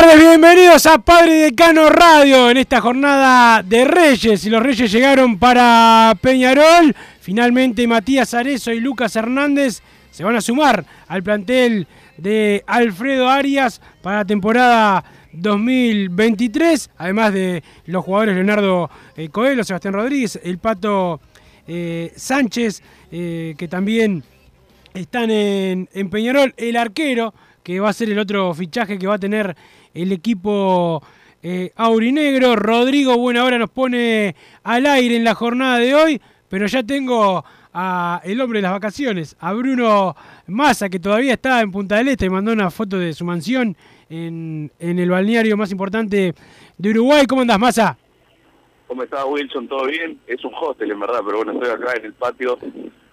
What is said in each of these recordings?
Tardes, bienvenidos a Padre Decano Radio en esta jornada de Reyes. Y los Reyes llegaron para Peñarol. Finalmente Matías Arezo y Lucas Hernández se van a sumar al plantel de Alfredo Arias para la temporada 2023. Además de los jugadores Leonardo eh, Coelho, Sebastián Rodríguez, el Pato eh, Sánchez, eh, que también están en Peñarol. El arquero, que va a ser el otro fichaje que va a tener el equipo eh, aurinegro. Rodrigo Buena Hora nos pone al aire en la jornada de hoy, pero ya tengo a el hombre de las vacaciones, a Bruno Massa, que todavía está en Punta del Este, mandó una foto de su mansión en, en el balneario más importante de Uruguay. ¿Cómo andás, Massa? ¿Cómo estás, Wilson? ¿Todo bien? Es un hostel, en verdad, pero bueno, estoy acá en el patio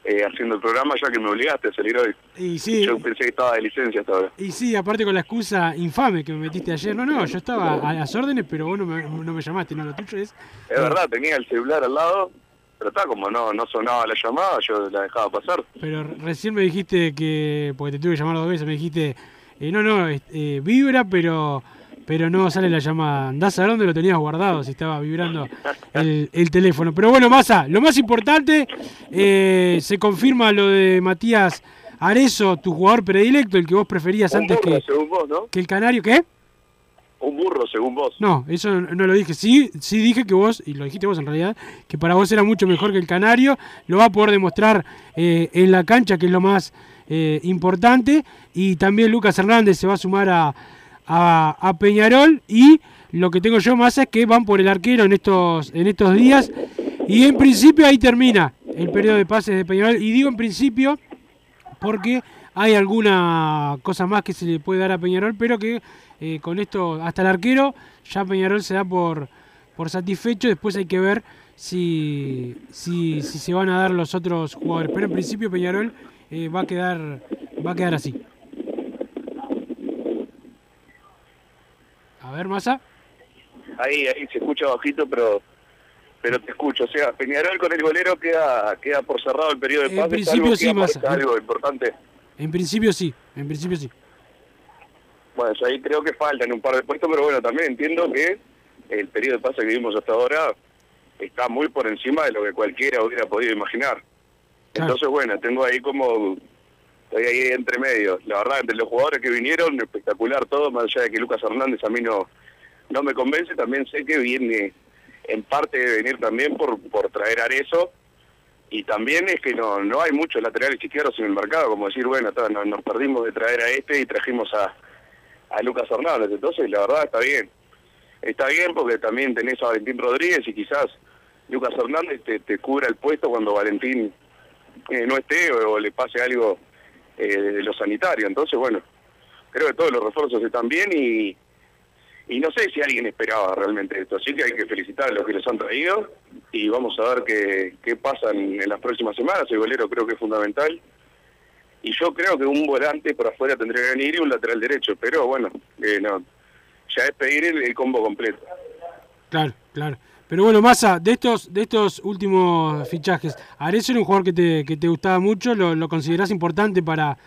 eh, haciendo el programa ya que me obligaste a salir hoy. Y sí, Yo pensé que estaba de licencia hasta ahora. y sí, aparte con la excusa infame que me metiste ayer. No, no, yo estaba a las órdenes, pero vos no me, no me llamaste, no, lo tuyo es... Es verdad, tenía el celular al lado, pero está como no no sonaba la llamada, yo la dejaba pasar. Pero recién me dijiste que, porque te tuve que llamar dos veces, me dijiste, eh, no, no, eh, vibra, pero pero no sale la llamada. Andás a ver dónde lo tenías guardado, si estaba vibrando el, el teléfono. Pero bueno, Massa, lo más importante, eh, se confirma lo de Matías Arezo, tu jugador predilecto, el que vos preferías Un antes burro, que, según vos, ¿no? que el Canario. ¿Qué? Un burro, según vos. No, eso no no lo dije. Sí, sí dije que vos, y lo dijiste vos en realidad, que para vos era mucho mejor que el Canario. Lo va a poder demostrar eh, en la cancha, que es lo más eh, importante. Y también Lucas Hernández se va a sumar a, a- Peñarol. Y lo que tengo yo más es que van por el arquero en estos, en estos días. Y en principio ahí termina el periodo de pases de Peñarol. Y digo en principio porque hay alguna cosa más que se le puede dar a Peñarol, pero que eh, con esto, hasta el arquero, ya Peñarol se da por, por satisfecho, después hay que ver si, si, si se van a dar los otros jugadores, pero en principio Peñarol eh, va a quedar va a quedar así. A ver, Massa. Ahí, ahí se escucha bajito, pero pero te escucho. O sea, Peñarol con el golero queda queda por cerrado el periodo de En pases. principio sí, Massa. algo importante. En principio sí, en principio sí. Bueno, yo ahí creo que faltan un par de puestos, pero bueno, también entiendo que el periodo de pase que vimos hasta ahora está muy por encima de lo que cualquiera hubiera podido imaginar. Claro. Entonces, bueno, tengo ahí como... Estoy ahí entre medio. La verdad, entre los jugadores que vinieron, espectacular todo, más allá de que Lucas Hernández a mí no, no me convence, también sé que viene, en parte de venir también por, por traer Arezo, y también es que no no hay muchos laterales izquierdos en el mercado, como decir, bueno, no- nos perdimos de traer a este y trajimos a, a Lucas Hernández. Entonces, la verdad, está bien. Está bien porque también tenés a Valentín Rodríguez y quizás Lucas Hernández te, te cubra el puesto cuando Valentín eh, no esté o le pase algo eh, de lo sanitario. Entonces, bueno, creo que todos los refuerzos están bien y, y no sé si alguien esperaba realmente esto. Así que hay que felicitar a los que los han traído y vamos a ver qué, qué pasa en, las próximas semanas. El golero creo que es fundamental. Y yo creo que un volante por afuera tendría que venir y un lateral derecho. Pero bueno, eh, no, ya es pedir el combo completo. Claro, claro. Pero bueno, Massa, de estos, de estos últimos fichajes, Arezzo era un jugador que te, que te gustaba mucho, lo, lo considerás importante para,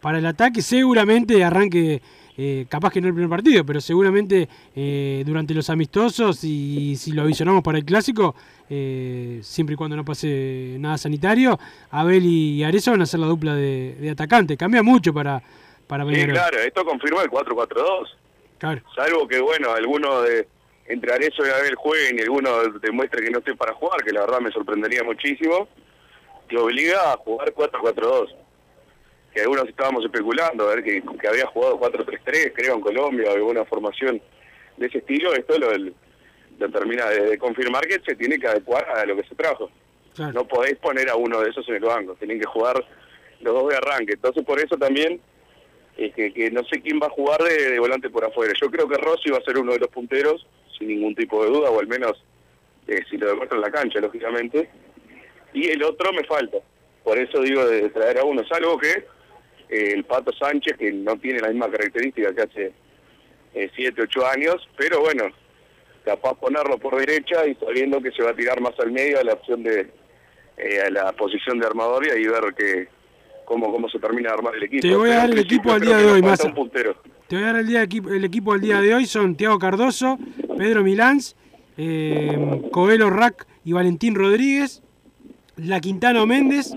para el ataque, seguramente arranque, eh, capaz que no el primer partido, pero seguramente eh, durante los amistosos y si lo visionamos para el clásico, eh, siempre y cuando no pase nada sanitario, Abel y Arezzo van a ser la dupla de, de atacante. Cambia mucho para, para Sí, Peñarol. claro, esto confirma el 4-4-2. Claro. Salvo que, bueno, alguno de entre Arezzo y Abel jueguen y alguno demuestre que no esté para jugar, que la verdad me sorprendería muchísimo, te obliga a jugar 4-4-2. Que algunos estábamos especulando, a ver que, que había jugado 4-3-3, creo, en Colombia, o alguna formación de ese estilo, esto lo, lo termina de, de confirmar que se tiene que adecuar a lo que se trajo. Claro. No podéis poner a uno de esos en el banco, tienen que jugar los dos de arranque. Entonces, por eso también es que, no sé quién va a jugar de, volante por afuera. Yo creo que Rossi va a ser uno de los punteros, sin ningún tipo de duda, o al menos eh, si lo demuestra en la cancha, lógicamente. Y el otro me falta. Por eso digo de traer a uno, salvo que eh, el Pato Sánchez, que no tiene la misma característica que hace 7, 8 años, pero bueno, capaz ponerlo por derecha y sabiendo que se va a tirar más al medio a la opción de eh, a la posición de armador y ver que cómo cómo se termina de armar el equipo. Te voy a dar el principio equipo al día de hoy, puntero. Te voy a dar el, día, el equipo al día de hoy. Son Tiago Cardoso, Pedro Milans, eh, Coelho Rack y Valentín Rodríguez, La Quintano Méndez,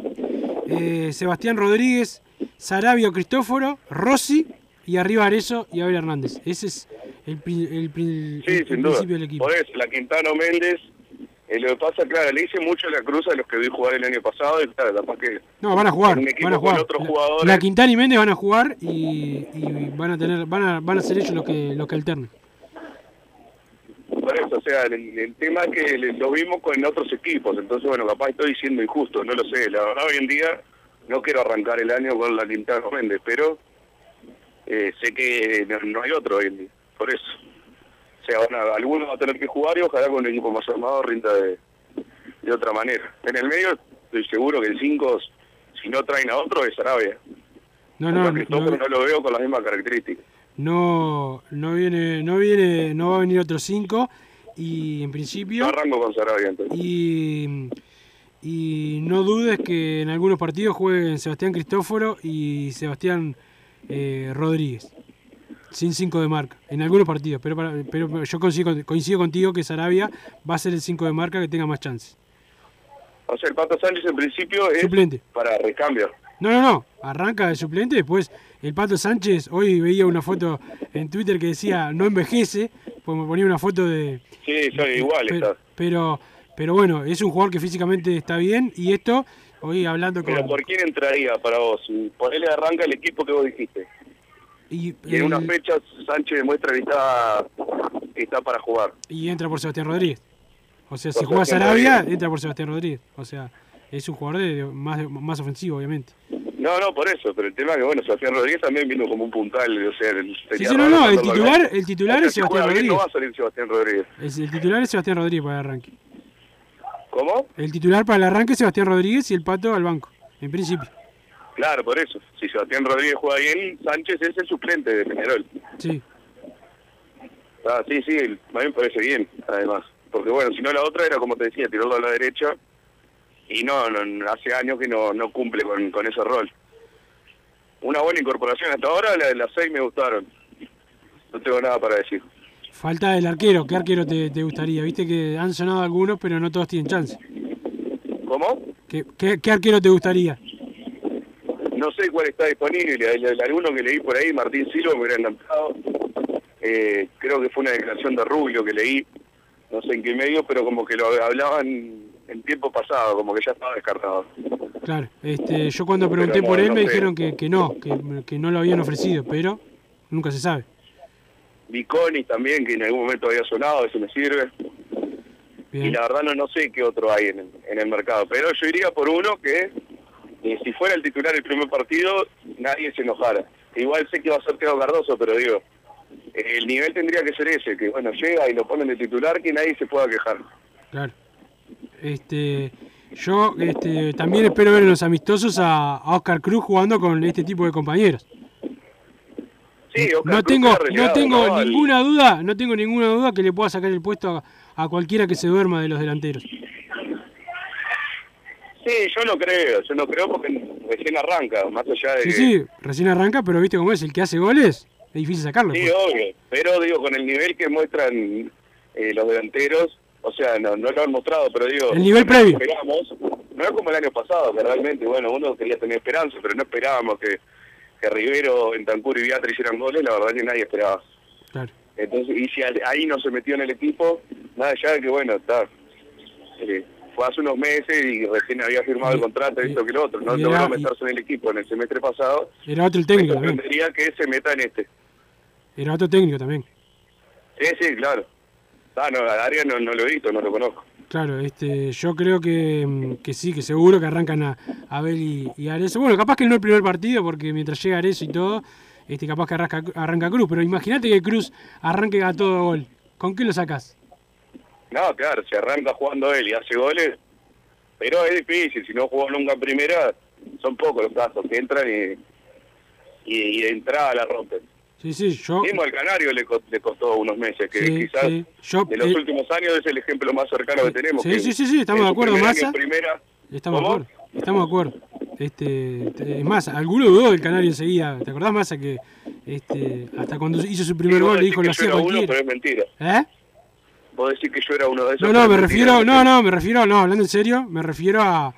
eh, Sebastián Rodríguez, Sarabio Cristóforo, Rossi y arriba Arezo y Abel Hernández. Ese es el, el, pri- Sí, el- el sin duda. principio del equipo. La Quintano Méndez, eh, lo que pasa, claro, le hice mucho la cruz a los que vi jugar el año pasado y claro, capaz que No, van a jugar. Van a jugar. otros jugadores. La Quintana y Méndez van a jugar y, y van a tener, van a, van a ser ellos los que, los que alternen. Por eso, o sea, el, el tema es que le- lo vimos con otros equipos, entonces, bueno, capaz estoy siendo injusto, no lo sé. La verdad, hoy en día no quiero arrancar el año con la Quintana Méndez, pero eh, sé que no, no hay otro hoy en día, por eso. O sea, van a- alguno va a tener que jugar y ojalá con un equipo más armado rinda de, de otra manera. En el medio, estoy seguro que el 5, si no traen a otro, es Arabia. No, no, no, no lo veo con las mismas características. no, no viene, no viene, no va a venir otro 5 y en No principio arranco con Sarabia entonces. y, y no dudes que en algunos partidos jueguen Sebastián Cristóforo y Sebastián eh, Rodríguez sin 5 de marca en algunos partidos, pero para- pero yo coincido, coincido contigo que Sarabia va a ser el 5 de marca que tenga más chance. O sea, el Pato Sánchez en principio es Suplente. para recambio. No, no, no. Arranca de suplente. Después el Pato Sánchez. Hoy veía una foto en Twitter que decía no envejece. Pues me ponía una foto de. Sí, son igual pero, pero, pero bueno, es un jugador que físicamente está bien. Y esto, hoy hablando con. Pero ¿por quién entraría para vos? Ponele arranca el equipo que vos dijiste. Y, Y en el- una fecha Sánchez demuestra que está, que está para jugar. y entra por Sebastián Rodríguez. O sea, si juega Sarabia, entra por Sebastián Rodríguez. O sea, es un jugador de, más, más ofensivo, obviamente. No, no, por eso. Pero el tema es que, bueno, Sebastián Rodríguez también vino como un puntal. O sea, el, Sí, no, no, el titular, el titular es Sebastián Rodríguez. no va a salir Sebastián Rodríguez. Es- el titular es Sebastián Rodríguez para el arranque. ¿Cómo? El titular para el arranque es Sebastián Rodríguez y el Pato al banco, en principio. Claro, por eso. Si Sebastián Rodríguez juega bien, Sánchez es el suplente de Peñarol. Sí. Ah, sí, sí, a mí me parece bien, además. Porque bueno, si no la otra era, como te decía, tirarlo a la derecha. Y no, no hace años que no, no cumple con, con ese rol. Una buena incorporación hasta ahora, la de las seis me gustaron. No tengo nada para decir. Falta el arquero. ¿Qué arquero te, te gustaría? Viste que han sonado algunos, pero no todos tienen chance. ¿Cómo? ¿Qué, qué, qué arquero te gustaría? No sé cuál está disponible. El, el- alguno que leí por ahí, Martín Silva, me hubiera encantado. Eh, creo que fue una declaración de Rubio que leí, no sé en qué medio, pero como que lo hablaban en tiempo pasado, como que ya estaba descartado. Claro. Este, yo cuando pregunté Pero por él no me dijeron que, que no, que, que no lo habían ofrecido, pero nunca se sabe. Viconi también, que en algún momento había sonado, eso me sirve. Y la verdad no, no sé qué otro hay en el, en el mercado. Pero yo iría por uno que, eh, si fuera el titular el primer partido, nadie se enojara. Igual sé que va a ser Teo Cardoso, pero digo, el nivel tendría que ser ese, que bueno, llega y lo ponen de titular, que nadie se pueda quejar. Claro. Este, yo este, también espero ver en los amistosos a, a Oscar Cruz jugando con este tipo de compañeros. Sí, Oscar no Cruz tengo, no tengo ninguna duda, no tengo ninguna duda que le pueda sacar el puesto a, a cualquiera que se duerma de los delanteros. Sí, yo no creo, yo no creo porque recién arranca, más allá de Sí, que... sí, recién arranca, pero viste cómo es, el que hace goles, es difícil sacarlo. Sí, pues. obvio, pero digo, con el nivel que muestran eh, los delanteros, o sea, no, no lo han mostrado, pero digo... El nivel no previo. Esperamos, no es como el año pasado, que realmente, bueno, uno quería tener esperanza, pero no esperábamos que, que Rivero, Entancur y Beatriz hicieran goles, la verdad que nadie esperaba. Claro. Entonces, y si ahí no se metió en el equipo, nada allá de que, bueno, está... eh, fue hace unos meses y recién había firmado el contrato, esto que lo otro, no y logró meterse en el equipo en el semestre pasado, Era otro el me técnico también. sorprendería que se meta en este. Era otro técnico también. Sí, sí, claro. Ah, no, a Arias no, no lo he visto, no lo conozco. Claro, este, yo creo que, que sí, que seguro que arrancan a Abel y, y Arezzo. Bueno, capaz que no el primer partido, porque mientras llega Arezzo y todo, este, capaz que arranca, arranca Cruz. Pero imagínate que Cruz arranque a todo gol. ¿Con qué lo sacás? No, claro, se arranca jugando él y hace goles, pero es difícil, si no jugó nunca en primera, son pocos los casos que entran y, y, y de entrada la rompen. Sí, sí, yo... Mismo al Canario le, co- le costó unos meses, que Sí, quizás sí. Yo, de los eh, últimos años es el ejemplo más cercano que tenemos. Sí, que sí, sí, sí, estamos de acuerdo, Massa. primera, Estamos de acuerdo. Estamos de acuerdo. Este, te- es más, alguno dudó del Canario enseguida. ¿Te acordás, Massa, que este, hasta cuando hizo su primer gol le dijo que lo hacía uno, pero es mentira. ¿Eh? Decís que yo era uno de esos. No, no, me refiero, no, no, me refiero, no, hablando en serio, me refiero a,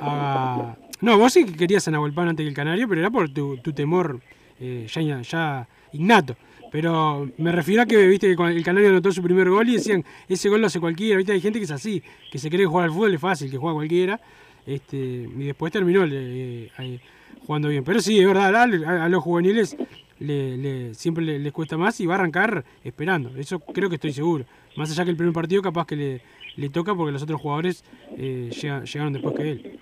a- no, vos sí que querías a Nahuel Pan antes que el Canario, pero era por tu, tu temor eh, ya, ya innato. Pero me refiero a que viste que el Canario anotó su primer gol y decían, ese gol lo hace cualquiera, viste, hay gente que es así, que se cree que jugar al fútbol es fácil, que juega cualquiera, este, y después terminó eh, jugando bien. Pero sí, es verdad, a, los juveniles le, le- siempre le- les cuesta más y va a arrancar esperando, eso creo que estoy seguro. Más allá que el primer partido capaz que le, le toca porque los otros jugadores eh, llega- llegaron después que él.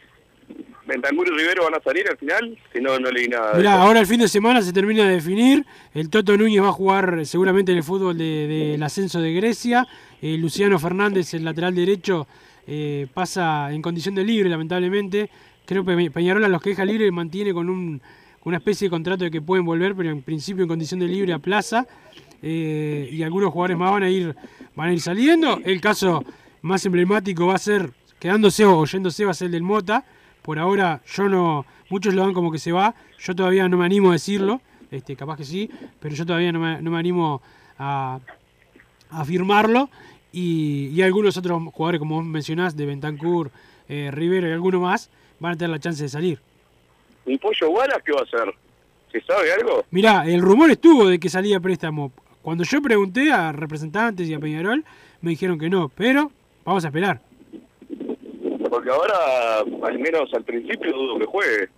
Bentancur y Rivero van a salir al final, que no, no leí nada. de Mirá, ahora el fin de semana se termina de definir. El Toto Núñez va a jugar seguramente en el fútbol de- del ascenso de Grecia. Eh, Luciano Fernández, el lateral derecho, eh, pasa en condición de libre, lamentablemente. Creo que Pe- Peñarol a los que deja libre mantiene con un- una especie de contrato de que pueden volver, pero en principio en condición de libre a plaza. Eh, y algunos jugadores más van a ir van a ir saliendo. El caso más emblemático va a ser, quedándose o yéndose, va a ser el del Mota. Por ahora yo no, muchos lo dan como que se va, yo todavía no me animo a decirlo, este, capaz que sí, pero yo todavía no me, no me animo a, a firmarlo. Y, y algunos otros jugadores, como vos mencionás, de Bentancur, eh, Rivero y alguno más, van a tener la chance de salir. ¿Y Pollo Wallace qué va a hacer? ¿Se sabe algo? Mirá, el rumor estuvo de que salía préstamo. Cuando yo pregunté a representantes y a Peñarol, me dijeron que no, pero vamos a esperar. Porque ahora, al menos al principio, dudo que juegue.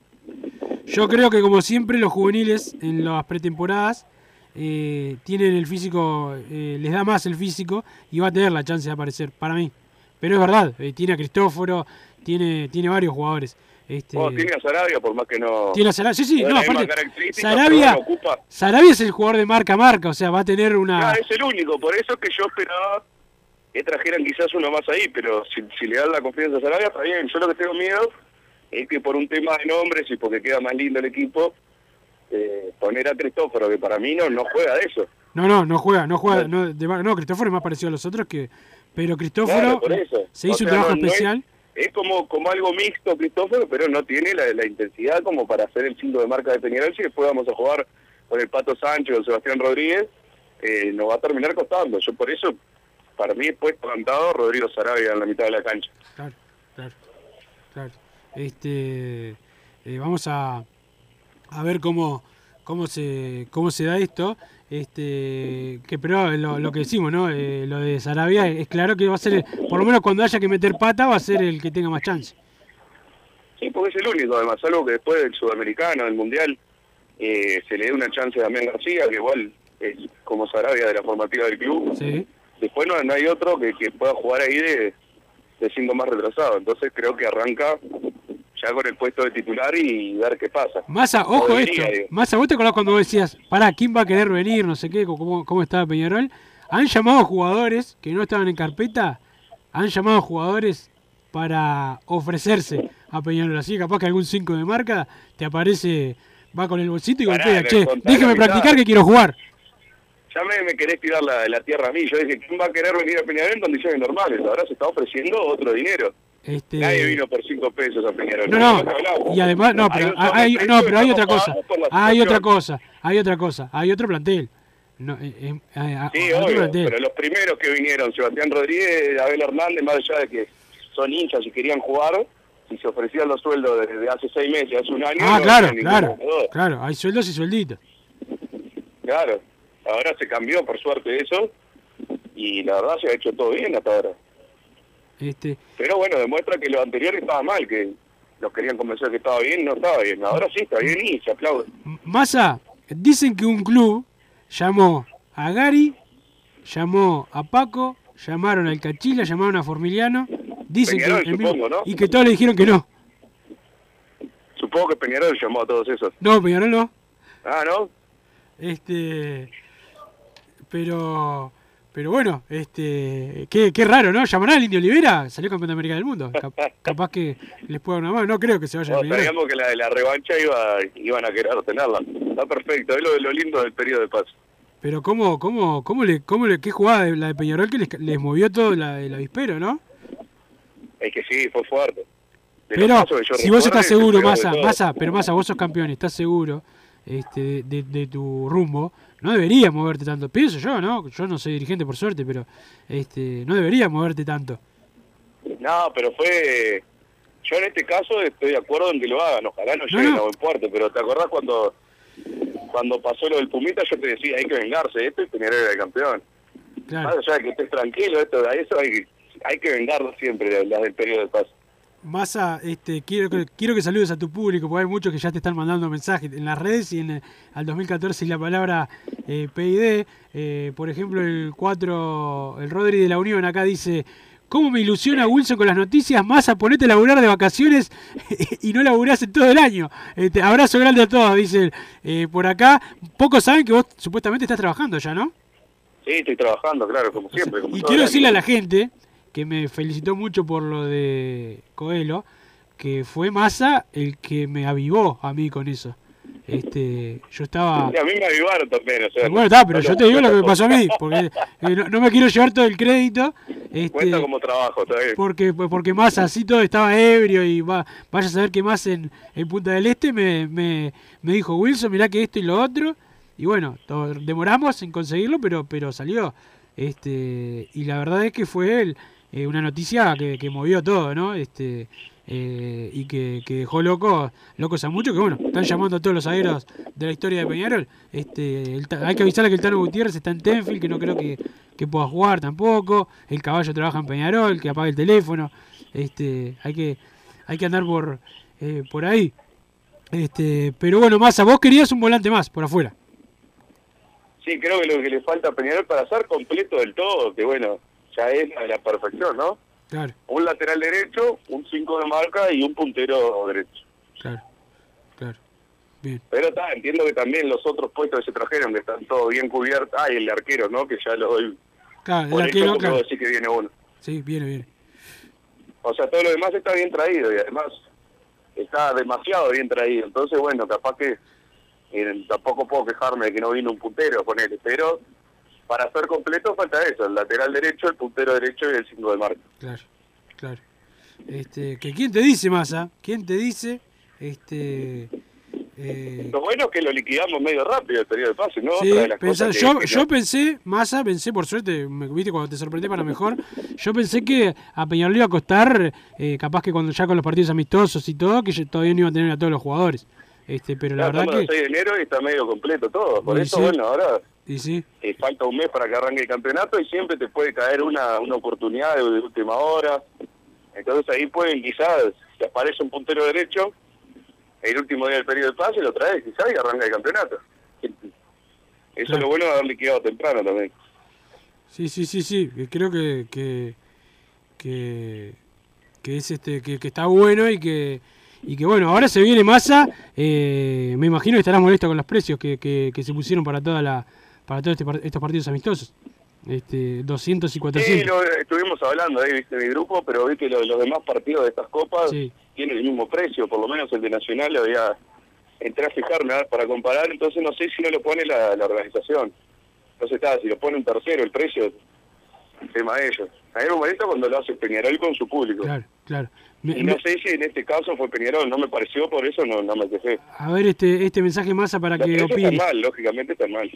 Yo creo que como siempre los juveniles en las pretemporadas eh, tienen el físico, eh, les da más el físico y va a tener la chance de aparecer, para mí. Pero es verdad, eh, tiene a Cristóforo, tiene, tiene varios jugadores. Este, Bueno, tiene a Sarabia, por más que no... tiene a Sarabia, sí, sí, no no, aparte, Sarabia, ocupa. Es el jugador de marca a marca, o sea, va a tener una... Ah, es el único, por eso es que yo esperaba que trajeran quizás uno más ahí, pero si, si le dan la confianza a Sarabia, está bien. Yo lo que tengo miedo es que por un tema de nombres y porque queda más lindo el equipo, eh, poner a Cristóforo, que para mí no, no juega de eso. No, no, no juega, no juega, no, de no, Cristóforo es más parecido a los otros que... Pero Cristóforo Claro, se O hizo un trabajo no- no es- especial. Es, como, como algo mixto Cristóforo, pero no tiene la, intensidad como para hacer el cinto de marca de Peñarol. Si después vamos a jugar con el Pato Sánchez o Sebastián Rodríguez, eh, nos va a terminar costando. Yo por eso, para mí, después plantado Rodrigo Sarabia en la mitad de la cancha. Claro, claro, claro. Este, eh, vamos a, a ver cómo, cómo se, cómo se da esto. Este, que pero lo, lo que decimos, ¿no? Eh, lo de Sarabia es claro que va a ser, el- por lo menos cuando haya que meter pata, va a ser el que tenga más chance. Sí, porque es el único, además, algo que después del sudamericano, del mundial, eh, se le dé una chance a Damián García, que igual es como Sarabia de la formativa del club. Sí. Después no, no hay otro que, que pueda jugar ahí de, de cinco más retrasado. Entonces creo que arranca ya con el puesto de titular y ver qué pasa. Massa, ojo esto. Massa, ¿vos te acordás cuando decías, pará, quién va a querer venir? No sé qué, cómo, cómo estaba Peñarol. Han llamado jugadores que no estaban en carpeta, han llamado jugadores para ofrecerse a Peñarol. Así capaz que algún 5 de marca te aparece Va con el bolsito y Pará, golpea. Che, déjeme practicar que quiero jugar. Ya me, me querés tirar la, la tierra a mí. Yo dije, ¿quién va a querer venir a Peñarol en condiciones normales? Ahora se está ofreciendo otro dinero. Este, Nadie vino por 5 pesos a Peñarol. No, no, y además, no, pero hay, no, pero hay otra cosa, hay otra cosa, hay otra cosa, hay otro plantel. No, eh, eh, Sí, otro obvio, plantel. pero los primeros que vinieron, Sebastián Rodríguez, Abel Hernández, más allá de que son hinchas y querían jugar, si se ofrecían los sueldos desde hace seis meses, hace un año, Ah, no claro, claro, claro, hay sueldos y suelditos. Claro, ahora se cambió por suerte eso y la verdad se ha hecho todo bien hasta ahora. Este, Pero bueno, demuestra que lo anterior estaba mal, que los querían convencer que estaba bien, no estaba bien. Ahora sí está bien y se aplaude. Massa, dicen que un club llamó a Gary, llamó a Paco, llamaron al Cachila, llamaron a Formiliano, dicen Peñarol, que mismo- ¿no? y que todos le dijeron que no. Supongo que Peñarol llamó a todos esos. No, Peñarol no. Ah, ¿no? Este, pero, pero bueno, este, qué, qué raro, ¿no? ¿Llamará al Indio Olivera? Salió campeón de América del Mundo. Cap- capaz que les pueda una mano. No creo que se vaya a No, Peñarol. sabíamos que la, la revancha iba, iban a querer tenerla. Está perfecto, es lo, lo lindo del periodo de paz. Pero cómo, cómo, cómo le, cómo le, qué jugada de- la de Peñarol que les, les movió todo la, el avispero, ¿no? Es que sí, fue fuerte. De Pero si vos estás se seguro, de Massa. Massa, pero Massa, vos sos campeón, estás seguro este, de, de tu rumbo, no deberías moverte tanto. Pienso yo, ¿no? Yo no soy dirigente por suerte, pero este, no deberías moverte tanto. No, pero fue... Yo en este caso estoy de acuerdo en que lo hagan. Ojalá no No, lleguen a buen puerto. Pero ¿te acordás cuando cuando pasó lo del Pumita? Yo te decía, hay que vengarse esto Peñarol era el campeón. Claro. Más allá de que estés tranquilo, esto, a eso hay que, hay que vengarlo siempre, las del periodo de paz. Massa, este, quiero, que, quiero que saludes a tu público, porque hay muchos que ya te están mandando mensajes en las redes y en el, al 2014 y la palabra eh, PID. Eh, por ejemplo, el 4, el Rodri de la Unión acá dice, ¿cómo me ilusiona Wilson con las noticias? Massa, ponete a laburar de vacaciones y no laburás en todo el año. Este, abrazo grande a todos, dice eh, por acá. Pocos saben que vos supuestamente estás trabajando ya, ¿no? Sí, estoy trabajando, claro, como siempre. como Y quiero decirle a la gente que me felicitó mucho por lo de Coelho, que fue Massa el que me avivó a mí con eso. Este, yo estaba... Sí, a mí me avivaron también, o sea... Bueno, está, pero no yo te digo lo que me pasó a mí, porque eh, no, no me quiero llevar todo el crédito. Este, Cuenta como trabajo, bien. porque porque más así todo estaba ebrio y va, vaya a saber que más en, en Punta del Este me, me, me dijo Wilson, mirá que esto y lo otro. Y bueno, demoramos en conseguirlo, pero pero salió. este Y la verdad es que fue él, eh, una noticia que, que movió todo, ¿no? este eh, Y que, que dejó loco, locos a muchos, que bueno, están llamando a todos los zagueros de la historia de Peñarol. este el Hay que avisarle que el Tano Gutiérrez está en Tenfield, que no creo que, que pueda jugar tampoco. El caballo trabaja en Peñarol, que apague el teléfono. Este, hay que, hay que andar por, eh, por ahí. Este, pero bueno, Massa, vos querías un volante más por afuera. Sí, creo que lo que le falta a Peñarol para ser completo del todo, que bueno, ya es la, la perfección, ¿no? Claro, Un lateral derecho, un 5 de marca y un puntero derecho. claro, claro. Bien. Pero está, entiendo que también los otros puestos que se trajeron, que están todos bien cubiertos. Ah, y el de arquero, ¿no? Que ya lo doy Claro, el por arquero, hecho, porque claro. puedo decir que viene uno. Sí, viene, viene. O sea, todo lo demás está bien traído y además está demasiado bien traído. Entonces, bueno, capaz que eh, tampoco puedo quejarme de que no vino un puntero, ponele. Pero para ser completo falta eso, el lateral derecho, el puntero derecho y el 5 de marca. Claro, claro. Este, que quién te dice, Massa, quién te dice, este, eh, Lo bueno es que lo liquidamos medio rápido el periodo de pase, ¿no? Sí, las pensá- cosas que- yo, que yo pensé, Massa, pensé por suerte, me viste cuando te sorprendí para mejor, yo pensé que a Peñarol iba a costar, eh, capaz que cuando ya con los partidos amistosos y todo, que todavía no iba a tener a todos los jugadores. Este, pero la verdad que... 6 de enero y está medio completo todo. Por Y eso, sí. bueno, ahora Y sí, eh, falta un mes para que arranque el campeonato y siempre te puede caer una, una oportunidad de, de última hora. Entonces ahí pueden quizás, te aparece un puntero derecho, el último día del periodo de pase lo traes quizás y arranca el campeonato. Eso es lo bueno de haber liquidado temprano también. sí, sí, sí, sí, creo que, que, que, que es este, que, que está bueno y que... Y que bueno, ahora se viene masa, eh, me imagino que estarás molesto con los precios que, que, que se pusieron para toda la para todos este estos partidos amistosos. Este, 200 y 400. Sí, lo, estuvimos hablando ahí, viste, mi grupo, pero vi que lo- los demás partidos de estas copas Sí. tienen el mismo precio, por lo menos el de Nacional había entré a fijarme para comparar, entonces no sé si no lo pone la, la organización. Entonces está, si lo pone un tercero el precio, el tema de ellos. A mí me molesta cuando lo hace Peñarol con su público. Claro, claro. Me- Y no me- sé si en este caso fue Peñarol, no me pareció, por eso no, no me quejé. a ver este este mensaje masa para Los que están opines. mal, lógicamente están mal.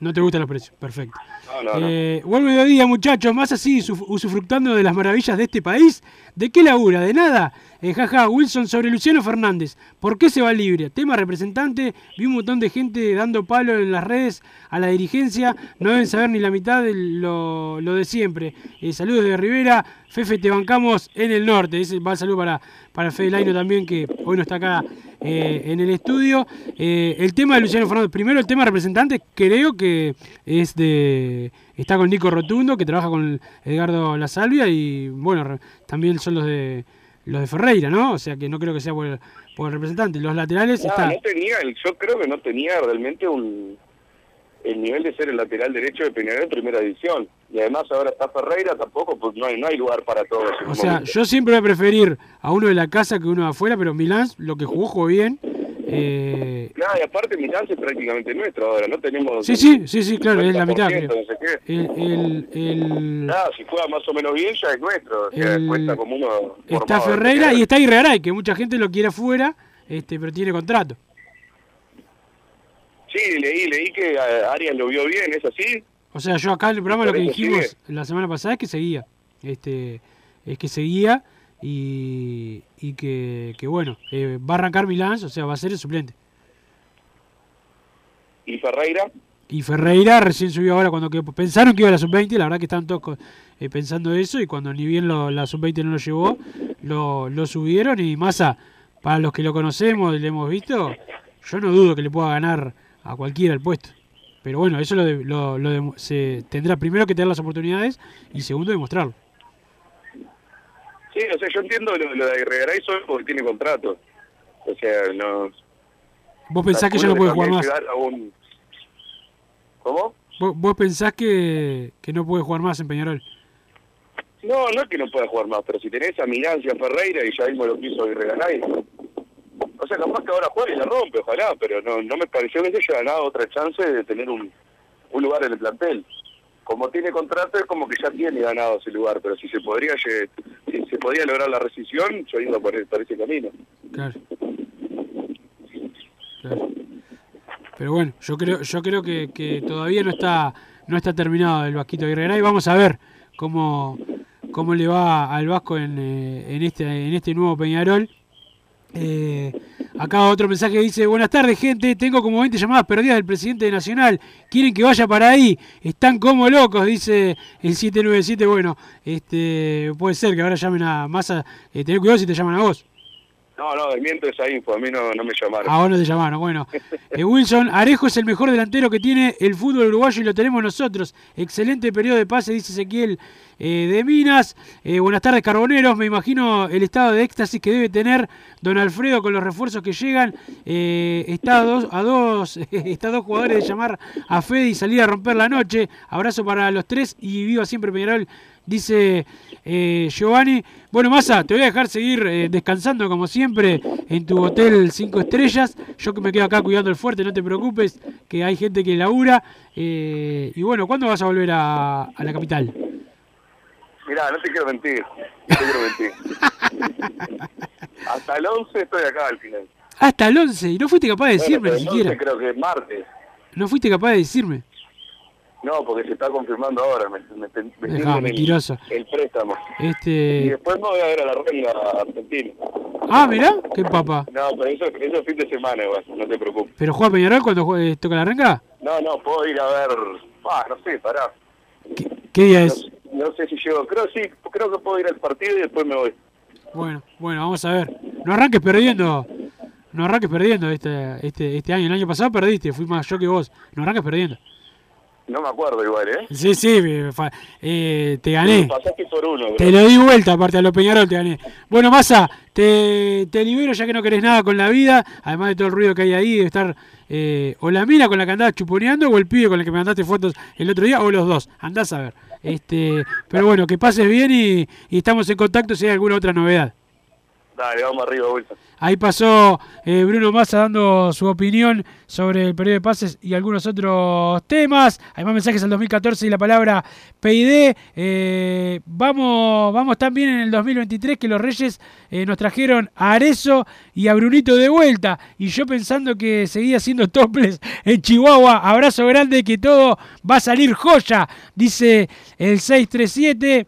No te gustan los precios, perfecto. No, no, no. Eh, buen mediodía, muchachos. Más así, usuf- usufructando de las maravillas de este país. ¿De qué labura? ¿De nada? Eh, jaja, Wilson sobre Luciano Fernández. ¿Por qué se va libre? Tema representante. Vi un montón de gente dando palo en las redes a la dirigencia. No deben saber ni la mitad de lo, de siempre. Eh, saludos de Rivera. Fefe, te bancamos en el norte. Ese va saludo para, para Fede Laino también, que hoy no está acá eh, en el estudio. Eh, el tema de Luciano Fernández. Primero, el tema representante, creo que es de. Está con Nico Rotundo, que trabaja con Edgardo La Salvia, y bueno, también son los de los de Ferreira, ¿no? O sea que no creo que sea por el, por el representante. Los laterales No, está. no tenía, yo creo que no tenía realmente un el nivel de ser el lateral derecho de Peñarol en primera división. Y además ahora está Ferreira, tampoco, pues no hay, no hay lugar para todos. O sea, momento. yo siempre voy a preferir a uno de la casa que uno de afuera, pero Milán, lo que jugó, jugó bien. Eh, Nada, y aparte Milán es prácticamente nuestro ahora, no tenemos... sí, sí, sí, sí, claro, es la mitad. 50%, creo. no sé qué. El, el, si juega más o menos bien ya es nuestro, o sea, El- cuenta como uno está Ferreira y está Irregaray, que mucha gente lo quiere afuera, este, pero tiene contrato. Sí, leí, leí que eh, Arias lo vio bien, ¿es así? O sea, yo acá en el programa lo que dijimos sigue. la semana pasada es que seguía. Este, es que seguía y, y que, que bueno, eh, va a arrancar Milán, o sea, va a ser el suplente. ¿Y Ferreira? Y Ferreira recién subió ahora cuando quedó- pensaron que iba a la sub-20, la verdad que estaban todos eh, pensando eso y cuando ni bien lo- la sub-20 no lo llevó, lo, lo subieron y Massa, para los que lo conocemos y lo hemos visto, yo no dudo que le pueda ganar a cualquiera el puesto. Pero bueno, eso lo, de- lo- lo se tendrá primero que tener las oportunidades y segundo demostrarlo. Sí, o sea, yo entiendo lo, lo de Regaray solo porque tiene contrato. O sea, no... ¿Vos pensás que ya no puede jugar más? un- ¿Cómo? ¿Vos, vos pensás que, que no puede jugar más en Peñarol? No, no es que no pueda jugar más, pero si tenés a Milán y a Ferreira y ya vimos lo hizo Regaray. O sea, capaz que ahora juegue y la rompe, ojalá, pero no no me pareció que se haya ganado otra chance de tener un, un lugar en el plantel. Como tiene contrato es como que ya tiene ganado ese lugar, pero si se podría si se podía lograr la rescisión, yo iba por, ese camino. Claro. Claro. Pero bueno, yo creo, yo creo que, que todavía no está, no está terminado el Vasquito Aguirre y vamos a ver cómo, cómo le va al Vasco en, eh, en este, en este nuevo Peñarol. Eh, acá otro mensaje dice, buenas tardes gente, tengo como 20 llamadas perdidas del presidente de Nacional, quieren que vaya para ahí, están como locos, dice el 797, bueno, este puede ser que ahora llamen a Massa, eh, tener cuidado si te llaman a vos. No, no, desmiento esa info, a mí no, no me llamaron. A vos no te llamaron, bueno. Eh, Wilson, Arejo es el mejor delantero que tiene el fútbol uruguayo y lo tenemos nosotros. Excelente periodo de pase, dice Ezequiel eh, de Minas. Eh, buenas tardes, Carboneros. Me imagino el estado de éxtasis que debe tener don Alfredo con los refuerzos que llegan. Está, a dos, a dos, está a dos jugadores de llamar a Fede y salir a romper la noche. Abrazo para los tres y viva siempre Peñarol. Dice eh, Giovanni. Bueno, Massa, te voy a dejar seguir eh, descansando como siempre en tu hotel 5 estrellas. Yo que me quedo acá cuidando el fuerte, no te preocupes, que hay gente que labura. Eh, y bueno, ¿cuándo vas a volver a, a la capital? Mirá, no te quiero mentir, no te quiero mentir. Hasta el 11 estoy acá al final. Hasta el 11, y no fuiste capaz de decirme Bueno, ni pero el 11 siquiera. creo que es martes. No fuiste capaz de decirme. No, porque se está confirmando ahora, me, me, me Dejá, el, mentiroso. el préstamo. Y Este. después me voy a ver a la renga argentina. Ah, mirá, qué papa. No, pero eso, eso es fin de semana igual, no te preocupes. ¿Pero juega Peñarol cuando jue- toca la renga? No, no, puedo ir a ver... Ah, no sé, pará. ¿Qué día No, es? no sé si llego, creo sí, creo que puedo ir al partido y después me voy. Bueno, bueno, vamos a ver. No arranques perdiendo. No arranques perdiendo este, este, este año. El año pasado perdiste, fui más yo que vos. No arranques perdiendo. No me acuerdo igual, ¿eh? Sí, sí, fa- eh, te gané. Pasaste por uno, bro. Te lo di vuelta, aparte a los Peñarol te gané. Bueno, Massa, te, te libero ya que no querés nada con la vida. Además de todo el ruido que hay ahí, debe estar eh, o la mina con la que andabas chuponeando o el pibe con el que me mandaste fotos el otro día, o los dos. Andás a ver. Este, pero bueno, que pases bien y, y estamos en contacto si hay alguna otra novedad. Dale, vamos arriba, Wilson. Ahí pasó eh, Bruno Massa dando su opinión sobre el periodo de pases y algunos otros temas. Hay más mensajes al 2014 y la palabra PID. Eh, vamos, vamos también en el 2023 que los Reyes eh, nos trajeron a Arezo y a Brunito de vuelta. Y yo pensando que seguía siendo toples en Chihuahua. Abrazo grande que todo va a salir joya, dice el 637.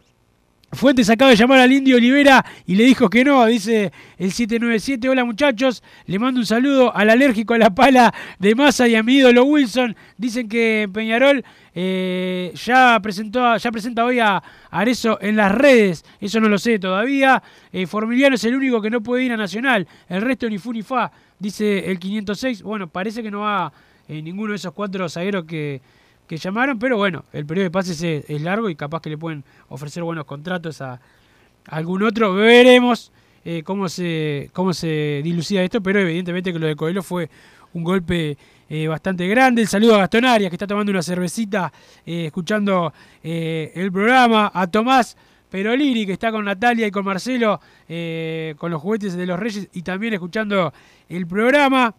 Fuentes acaba de llamar al Indio Olivera y le dijo que no, dice el 797. Hola muchachos, le mando un saludo al alérgico a la pala de masa y a mi ídolo Wilson. Dicen que Peñarol eh, ya, presentó, ya presenta hoy a Arezo en las redes, eso no lo sé todavía. Eh, Formiliano es el único que no puede ir a Nacional, el resto ni fu ni fa, dice el 506. Bueno, parece que no va eh, ninguno de esos cuatro zagueros que que llamaron, pero bueno, el periodo de pases es, largo y capaz que le pueden ofrecer buenos contratos a, algún otro. Veremos eh, cómo, se, cómo se dilucida esto, pero evidentemente que lo de Coelho fue un golpe eh, bastante grande. El saludo a Gastón Arias, que está tomando una cervecita, eh, escuchando el programa. A Tomás Perolini, que está con Natalia y con Marcelo, con los juguetes de los Reyes, y también escuchando el programa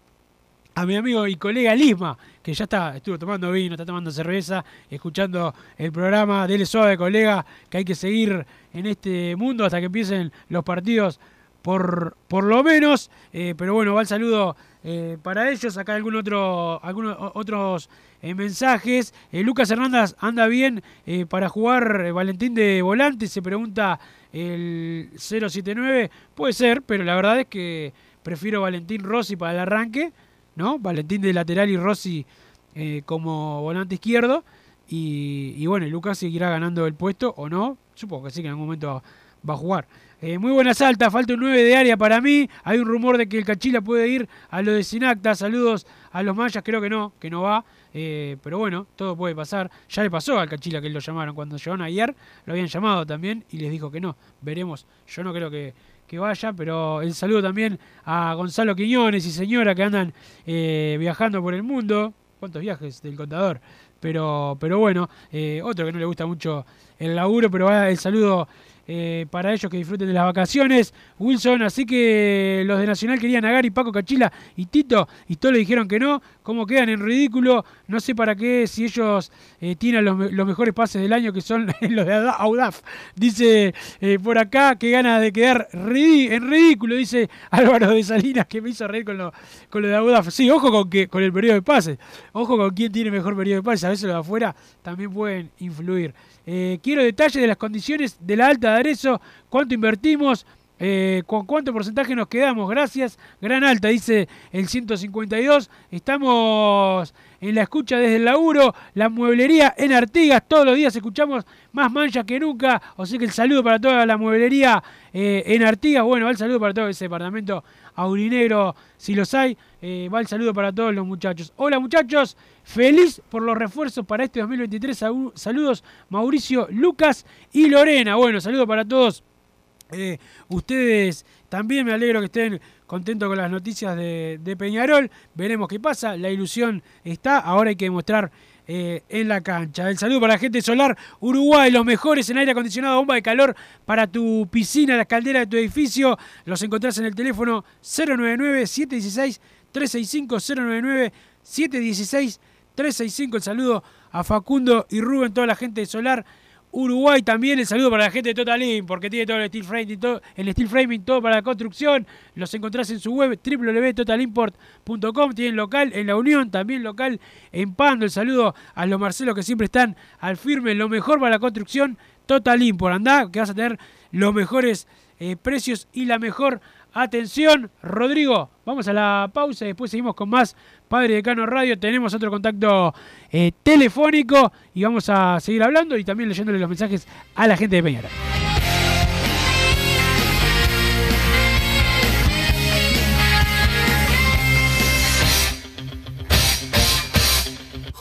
a mi amigo y colega Lisma, que ya está, estuvo tomando vino, está tomando cerveza, escuchando el programa. Dele suave, colega, que hay que seguir en este mundo hasta que empiecen los partidos, por, por lo menos. Eh, pero bueno, va el saludo eh, para ellos. Acá algún otro, algunos otros eh, mensajes. Lucas Hernández anda bien para jugar Valentín de volante, se pregunta el 079. Puede ser, pero la verdad es que prefiero Valentín Rossi para el arranque. ¿No? Valentín de lateral y Rossi eh, como volante izquierdo. Y, bueno, Lucas seguirá ganando el puesto o no. Supongo que sí, que en algún momento va a jugar. Eh, muy buena salta, falta un 9 de área para mí. Hay un rumor de que el Cachila puede ir a lo de Sinacta. Saludos a los mayas, creo que no, que no va. Eh, pero bueno, todo puede pasar. Ya le pasó al Cachila que lo llamaron cuando llegaron ayer. Lo habían llamado también y les dijo que no. Veremos. Yo no creo que, que vaya, pero el saludo también a Gonzalo Quiñones y señora que andan eh, viajando por el mundo. ¿Cuántos viajes del contador? Pero, pero bueno, eh, otro que no le gusta mucho el laburo, pero el saludo eh, para ellos que disfruten de las vacaciones. Wilson, así que los de Nacional querían a Gary, Paco Cachila y Tito, y todos le dijeron que no. ¿Cómo quedan en ridículo? No sé para qué, si ellos eh, tienen los, mejores pases del año, que son los de Audaf. Dice eh, por acá que gana de quedar en ridículo, dice Álvaro de Salinas, que me hizo reír con lo, con lo de Audaf. Sí, ojo con, que, con el periodo de pases. Ojo con quién tiene mejor periodo de pases. A veces los de afuera también pueden influir. Eh, quiero detalles de las condiciones de la alta de Arezo, cuánto invertimos, eh, con cuánto porcentaje nos quedamos. Gracias, gran alta, dice el 152. Estamos en la escucha desde el laburo, la mueblería en Artigas. Todos los días escuchamos más manchas que nunca. O sea que el saludo para toda la mueblería eh, en Artigas. Bueno, va el saludo para todo ese departamento aurinegro, si los hay. Eh, va el saludo para todos los muchachos. Hola muchachos, feliz por los refuerzos para este 2023. Saludos Mauricio, Lucas y Lorena. Bueno, saludo para todos. Eh, ustedes también me alegro que estén contentos con las noticias de, Peñarol. Veremos qué pasa. La ilusión está. Ahora hay que demostrar eh, en la cancha. El saludo para la gente Solar Uruguay, los mejores en aire acondicionado, bomba de calor para tu piscina, la caldera de tu edificio. Los encontrás en el teléfono 099-716-365, 099-716-365. El saludo a Facundo y Rubén, toda la gente de Solar Uruguay también. El saludo para la gente de Totalin, porque tiene todo el steel framing, todo, el steel framing, todo para la construcción. Los encontrás en su web www.totalimport.com. Tienen local en La Unión, también local en Pando. El saludo a los Marcelos que siempre están al firme. Lo mejor para la construcción, Total Import. Andá, que vas a tener los mejores eh, precios y la mejor atención. Rodrigo, vamos a la pausa y después seguimos con más Padre de Cano Radio. Tenemos otro contacto eh, telefónico y vamos a seguir hablando y también leyéndole los mensajes a la gente de Peñara.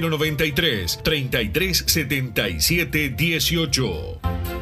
093 3377 18.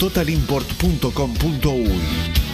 www.totalimport.com.uy.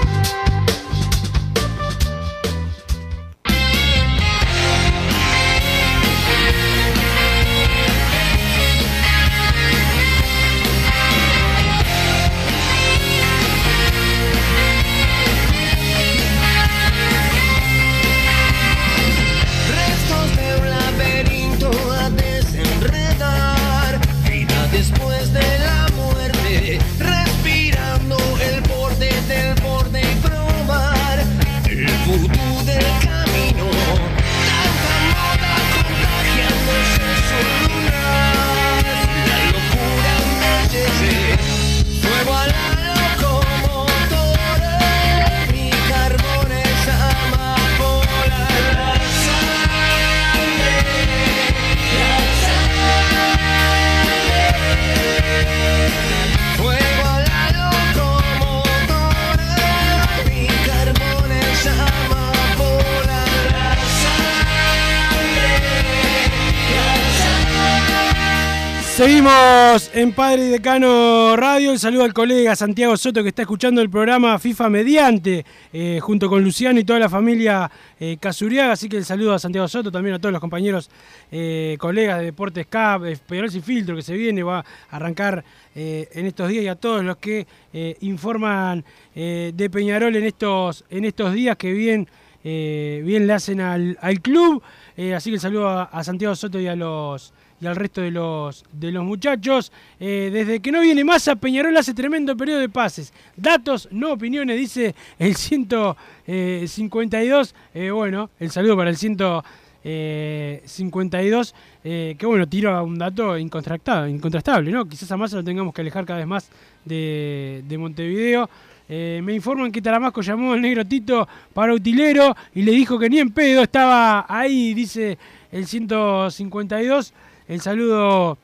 En Padre y Decano Radio. El saludo al colega Santiago Soto que está escuchando el programa FIFA Mediante, eh, junto con Luciano y toda la familia eh, Casuriaga. Así que el saludo a Santiago Soto, también a todos los compañeros, eh, colegas de Deportes Cap, eh, Peñarol Sin Filtro que se viene, va a arrancar en estos días y a todos los que informan de Peñarol en estos, en estos días que bien, bien le hacen al, al club. Así que el saludo a Santiago Soto y a los y al resto de los, de los muchachos. Eh, desde que no viene Massa, Peñarol hace tremendo periodo de pases. Datos, no opiniones, dice el 152. Eh, bueno, el saludo para el 152 52, que bueno, tira un dato incontrastable, ¿no? Quizás a más lo tengamos que alejar cada vez más de, de Montevideo. Eh, me informan que Taramasco llamó al negro Tito para utilero y le dijo que ni en pedo estaba ahí, dice el 152. El saludo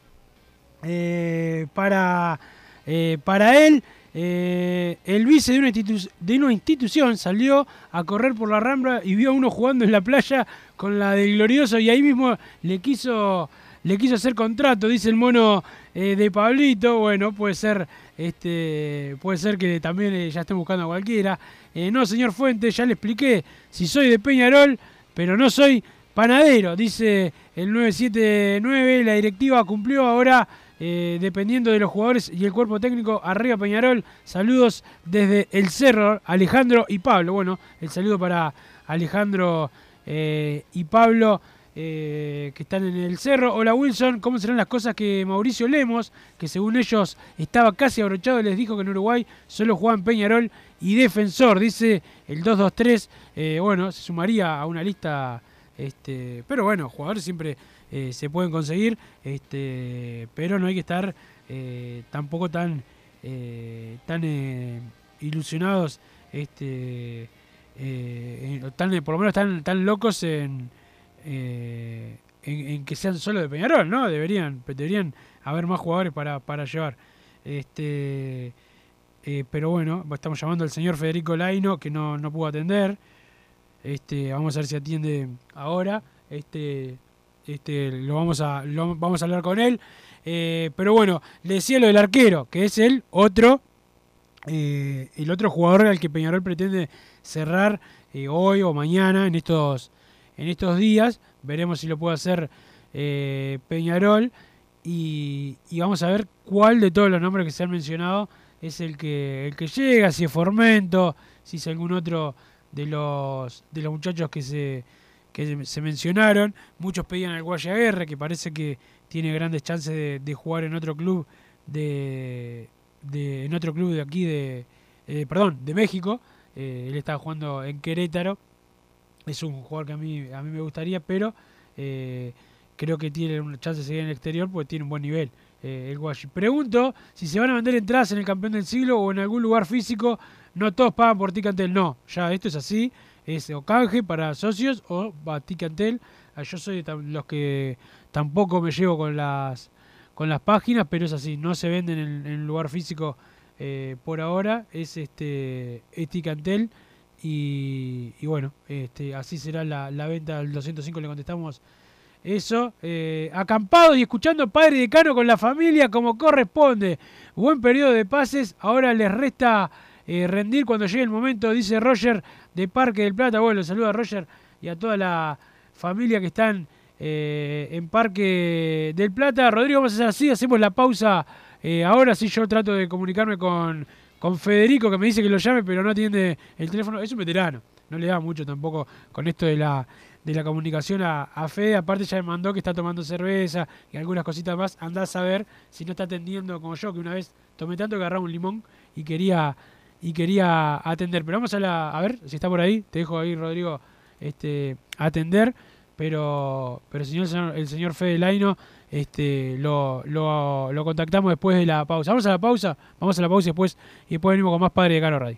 eh, para, eh, para él. el vice de una, de una institución salió a correr por la rambla y vio a uno jugando en la playa con la del glorioso y ahí mismo le quiso, le quiso hacer contrato, dice el mono de Pablito. Bueno, puede ser este, puede ser que también eh, ya estén buscando a cualquiera. Eh, no, señor Fuente, ya le expliqué. Si soy de Peñarol, pero no soy panadero, dice el 979. La directiva cumplió ahora, eh, dependiendo de los jugadores y el cuerpo técnico, arriba Peñarol. Saludos desde el Cerro, Alejandro y Pablo. Bueno, el saludo para Alejandro y Pablo. Eh, que están en el cerro. Hola Wilson, ¿cómo serán las cosas que Mauricio Lemos, que según ellos estaba casi abrochado, les dijo que en Uruguay solo jugaban Peñarol y Defensor? Dice el 223. Eh, bueno, se sumaría a una lista, este, pero bueno, jugadores siempre eh, se pueden conseguir, este, pero no hay que estar tampoco tan, tan ilusionados, este, tan, por lo menos tan, tan locos en eh, en, que sean solo de Peñarol, ¿no? Deberían, deberían haber más jugadores para, para llevar. Este, eh, pero bueno, estamos llamando al señor Federico Laino, que no, no pudo atender. Este, vamos a ver si atiende ahora. Este, este, lo vamos a, vamos a hablar con él. Eh, pero bueno, le decía lo del arquero, que es el otro, el otro jugador al que Peñarol pretende cerrar hoy o mañana en estos en estos días. Veremos si lo puede hacer eh, Peñarol. Y, vamos a ver cuál de todos los nombres que se han mencionado es el que, el que llega, si es Formento, si es algún otro de los, de los muchachos que se, que se mencionaron. Muchos pedían al Guayaguerre, que parece que tiene grandes chances de, jugar en otro club de, de, en otro club de aquí de eh, perdón de México. Eh, él estaba jugando en Querétaro es un jugador que a mí, a mí me gustaría, pero eh, creo que tiene una chance de seguir en el exterior porque tiene un buen nivel el Guashi. Pregunto si se van a vender entradas en el campeón del siglo o en algún lugar físico. No todos pagan por Ticantel, no. Ya esto es así. Es o canje para socios o va Ticantel. Ah, yo soy de los que tampoco me llevo con las con las páginas, pero es así. No se venden en, en lugar físico eh, por ahora. Es este es Ticantel. Y, bueno, este, así será la, venta del 205, le contestamos eso. Eh, acampado y escuchando Padre Decano con la familia como corresponde. Buen periodo de pases, ahora les resta eh, rendir cuando llegue el momento, dice Roger de Parque del Plata. Bueno, saludo a Roger y a toda la familia que están eh, en Parque del Plata. Rodrigo, vamos a hacer así, hacemos la pausa. ahora sí yo trato de comunicarme con con Federico que me dice que lo llame, pero no atiende el teléfono. Es un veterano, no le da mucho tampoco con esto de la, de la comunicación a, a Fede. Aparte ya me mandó que está tomando cerveza y algunas cositas más. Andá a ver si no está atendiendo como yo, que una vez tomé tanto que agarraba un limón y quería y quería atender. Pero vamos a, la, a ver si está por ahí. Te dejo ahí, Rodrigo, este, atender. Pero, pero el señor, el señor Fede Laino este, lo, lo, lo, contactamos después de la pausa. Vamos a la pausa, vamos a la pausa y después, y después venimos con más Padre de Caro Radio.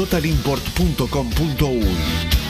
www.totalimport.com.uy.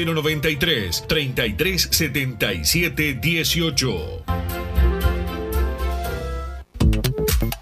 093 33 77 18.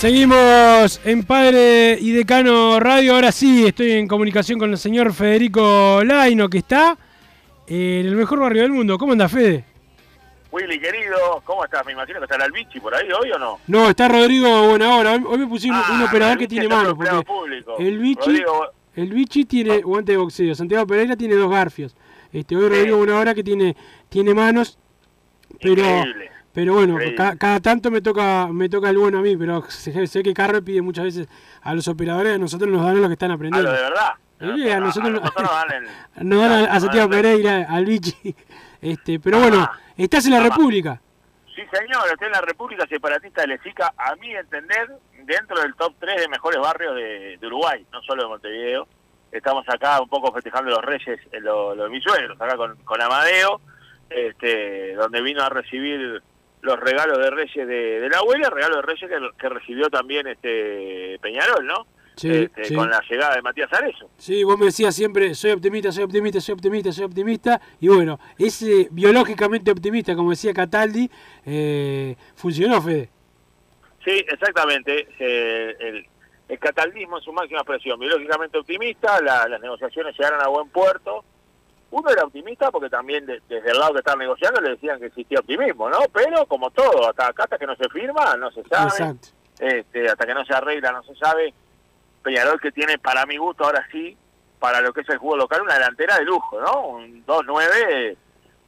Seguimos en Padre y Decano Radio. Ahora sí, estoy en comunicación con el señor Federico Laino, que está en el mejor barrio del mundo. ¿Cómo anda, Fede? Willy, querido, ¿cómo estás? Me imagino que está el Albichi por ahí hoy o no? No, está Rodrigo Buenahora. Hoy hoy me pusieron Ah, un operador que tiene manos. el Rodrigo- el Vichy tiene guante de boxeo. Santiago Pereira tiene dos garfios. Este, hoy Rodrigo Buenahora que tiene, tiene manos. Pero, Increíble. Pero bueno, cada tanto me toca me toca el bueno a mí. Pero sé, sé que Carro pide muchas veces a los operadores, a nosotros nos dan lo que están aprendiendo. lo de verdad. A nosotros, A nosotros nos dan el- nos dan a, Santiago Pereira, al Vichy. Este, pero bueno, estás en la República. Sí, señor, estoy en la República Separatista de Lezica, a mi entender, dentro del top 3 de mejores barrios de, de Uruguay, no solo de Montevideo. Estamos acá un poco festejando los reyes, eh, lo, lo de mis suegros, acá con, con Amadeo, este, donde vino a recibir los regalos de reyes de, de la abuela, regalos de reyes que, que recibió también este Peñarol, ¿no? Sí, Este, sí. Con la llegada de Matías Arezo. Sí, vos me decías siempre, soy optimista, soy optimista, soy optimista, soy optimista. Y bueno, ese biológicamente optimista, como decía Cataldi, eh, funcionó, Fede. Sí, exactamente. Eh, el, el cataldismo en su máxima expresión. Biológicamente optimista, la- las negociaciones llegaron a buen puerto. Uno era optimista porque también de- desde el lado que estaban negociando le decían que existía optimismo, ¿no? Pero como todo, hasta acá hasta que no se firma, no se sabe. Exacto. Este, hasta que no se arregla, no se sabe. Peñarol que tiene, para mi gusto, ahora sí, para lo que es el juego local, una delantera de lujo, ¿no? Un 2-9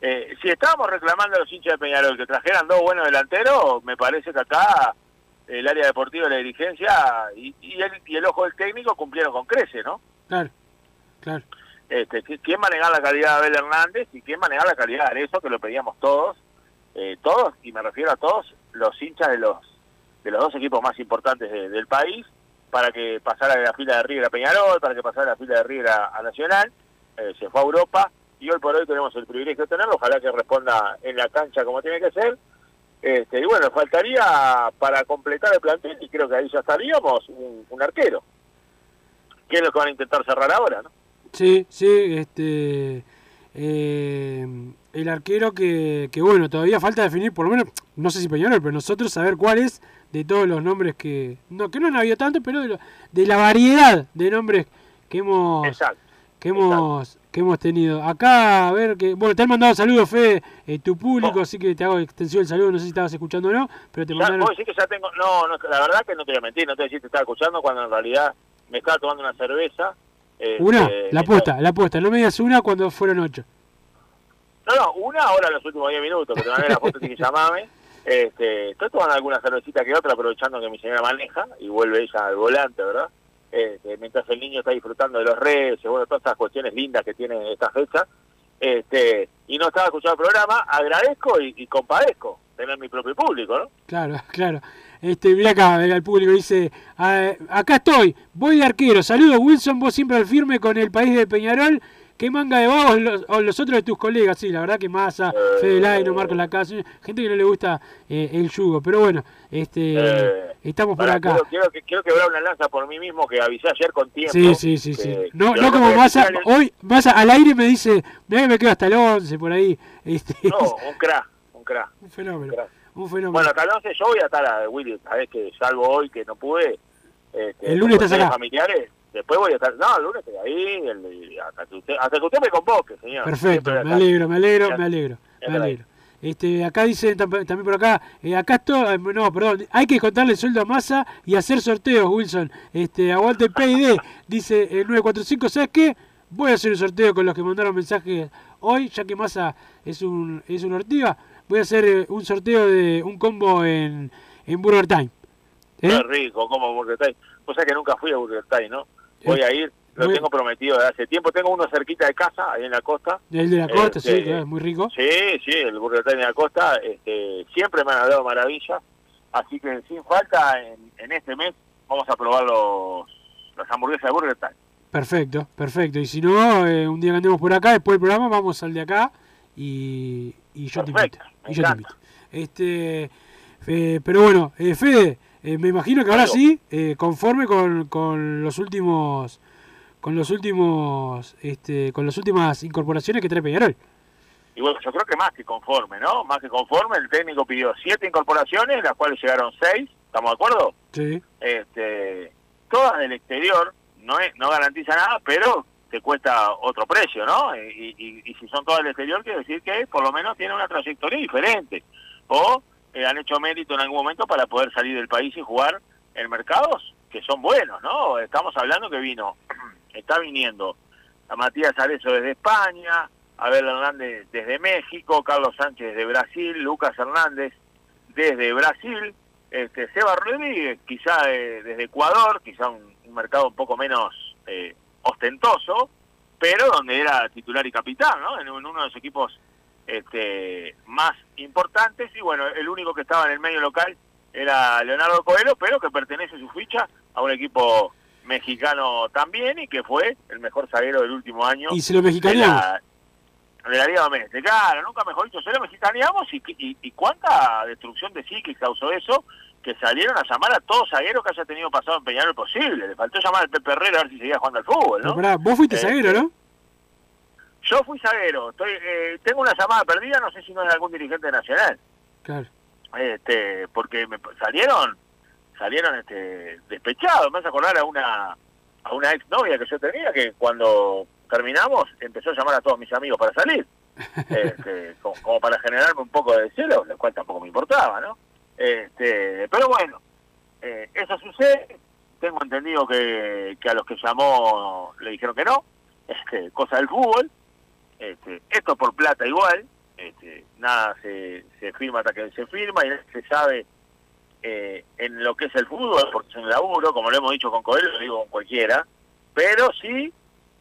Eh, si estábamos reclamando a los hinchas de Peñarol que trajeran dos buenos delanteros, me parece que acá el área deportiva y la dirigencia y, y, el, y el ojo del técnico cumplieron con crece, ¿no? Claro, claro. Este, qui- ¿Quién manejar la calidad de Abel Hernández y quién manejar la calidad de eso que lo pedíamos todos, eh, todos, y me refiero a todos los hinchas de los de los dos equipos más importantes de- del país, para que pasara de la fila de River a Peñarol, para que pasara de la fila de River a, Nacional, eh, se fue a Europa y hoy por hoy tenemos el privilegio de tenerlo, ojalá que responda en la cancha como tiene que ser. Este, y bueno, faltaría para completar el plantel, y creo que ahí ya estaríamos, un, un arquero. ¿Qué es lo que van a intentar cerrar ahora? ¿no? Sí, sí, este. eh, el arquero que, que, bueno, todavía falta definir, por lo menos, no sé si Peñarol, pero nosotros saber cuál es de todos los nombres que. No, que no han habido tanto, pero de, lo- de la variedad de nombres que hemos. que hemos que hemos tenido. Acá, a ver, que bueno, te han mandado saludos, Fede, eh, tu público, así que te hago extensión el saludo, no sé si estabas escuchando o no, pero te Ya, mandaron... vos decís que ya tengo. No, no, la verdad que no te voy a mentir, no te voy a decir que te estaba escuchando cuando en realidad me estaba tomando una cerveza. Este, Una, la me apuesta, la apuesta, no me digas una cuando fueron ocho. No, no, una ahora en los últimos 10 minutos, que te mandé la foto, tienes que llamarme. Este, estoy tomando alguna cervecita que otra, aprovechando que mi señora maneja y vuelve ella al volante, ¿verdad? Este, mientras el niño está disfrutando de los reyes, bueno, todas estas cuestiones lindas que tiene esta fecha. Este, y no estaba escuchando el programa, agradezco y, y compadezco tener mi propio público, ¿no? Claro, claro. Este, mira acá, el público dice, "Ah, acá estoy, voy de arquero, saludos Wilson, vos siempre al firme con el país de Peñarol, qué manga de vagos los, o los otros de tus colegas, sí, la verdad que Massa, Fede Laino, Marcos Lacasa, gente que no le gusta eh, el yugo, pero bueno, este, Eh, estamos por acá. Quiero, quiero, que- quiero quebrar una lanza por mí mismo que avisé ayer con tiempo. Sí, sí, sí, sí. No, no como Massa, el- hoy Massa al aire me dice, mira que me quedo hasta el 11 por ahí. Este, No, un crack, un crack. un fenómeno, crack. Un fenómeno. Bueno, hasta el 11 yo voy a estar a Willy, sabés que salvo hoy que no pude. Este, El lunes estás acá. familiares, después voy a estar, no, el lunes estoy ahí, el- hasta, que usted, hasta que usted me convoque, señor. Perfecto, me alegro, me alegro, me alegro, me alegro. Este, acá dice tam- también por acá, eh, acá estoy, no, perdón, hay que contarle el sueldo a masa y hacer sorteos, Wilson. Este, aguante el PID, dice el 945, ¿sabes qué? Voy a hacer un sorteo con los que mandaron mensajes hoy, ya que Massa es un es un ortiga, voy a hacer eh, un sorteo de un combo en, en Burger Time. ¿Eh? Qué rico, como Burger Time. Vos sabés que nunca fui a Burger Time, ¿no? Voy Eh, a ir, lo voy- tengo prometido desde hace tiempo. Tengo uno cerquita de casa, ahí en la costa. El de la costa, sí, Este, claro, es muy rico. Sí, sí, el Burger Time de la costa. Este, siempre me han hablado maravillas. Así que sin falta, en, en este mes vamos a probar los, las hamburguesas de Burger Time. Perfecto, perfecto. Y si no, eh, un día que andemos por acá, después del programa, vamos al de acá y, y yo te invito. Y yo te invito. Este, eh, pero bueno, eh, Fede, eh, me imagino que ahora sí, eh, conforme con, con los últimos, con los últimos, este, con las últimas incorporaciones que trae Peñarol. Y bueno, yo creo que más que conforme, ¿no? Más que conforme, el técnico pidió siete incorporaciones, las cuales llegaron seis, ¿estamos de acuerdo? Sí. Este, todas del exterior, no es, no garantiza nada, pero te cuesta otro precio, ¿no? Y, y- y si son todas del exterior, quiere decir que por lo menos tienen una trayectoria diferente. O eh, han hecho mérito en algún momento para poder salir del país y jugar en mercados que son buenos, ¿no? Estamos hablando que vino, está viniendo a Matías Arezo desde España, Abel Hernández desde México, Carlos Sánchez de Brasil, Lucas Hernández desde Brasil, este Seba Rodríguez quizá de- desde Ecuador, quizá un, un mercado un poco menos eh, ostentoso, pero donde era titular y capitán, ¿no? En, un- uno de los equipos este, más importantes y bueno, el único que estaba en el medio local era Leonardo Coelho, pero que pertenece su ficha a un equipo mexicano también y que fue el mejor zaguero del último año. Y se lo mexicaneamos. de la Liga Doméstica. Claro, nunca mejor dicho, se lo mexicaneamos y, y, y cuánta destrucción de psiquis causó eso que salieron a llamar a todo zaguero que haya tenido pasado en Peñarol posible. Le faltó llamar al Pepe Herrera a ver si seguía jugando al fútbol, ¿no? pará, vos fuiste Eh, zaguero, ¿no? Yo fui zaguero, estoy, eh, tengo una llamada perdida, no sé si no es de algún dirigente nacional, Claro. este, porque me salieron, salieron este, despechados, me hace acordar a una, a una ex novia que yo tenía que cuando terminamos empezó a llamar a todos mis amigos para salir, este, como, como para generarme un poco de celo, lo cual tampoco me importaba, ¿no? Este, pero bueno, eh, eso sucede, tengo entendido que, a los que llamó le dijeron que no, este, cosa del fútbol, este, esto por plata igual, nada se, se firma hasta que se firma y se sabe eh, en lo que es el fútbol, porque es un laburo, como lo hemos dicho con Coelho, lo digo con cualquiera, pero sí,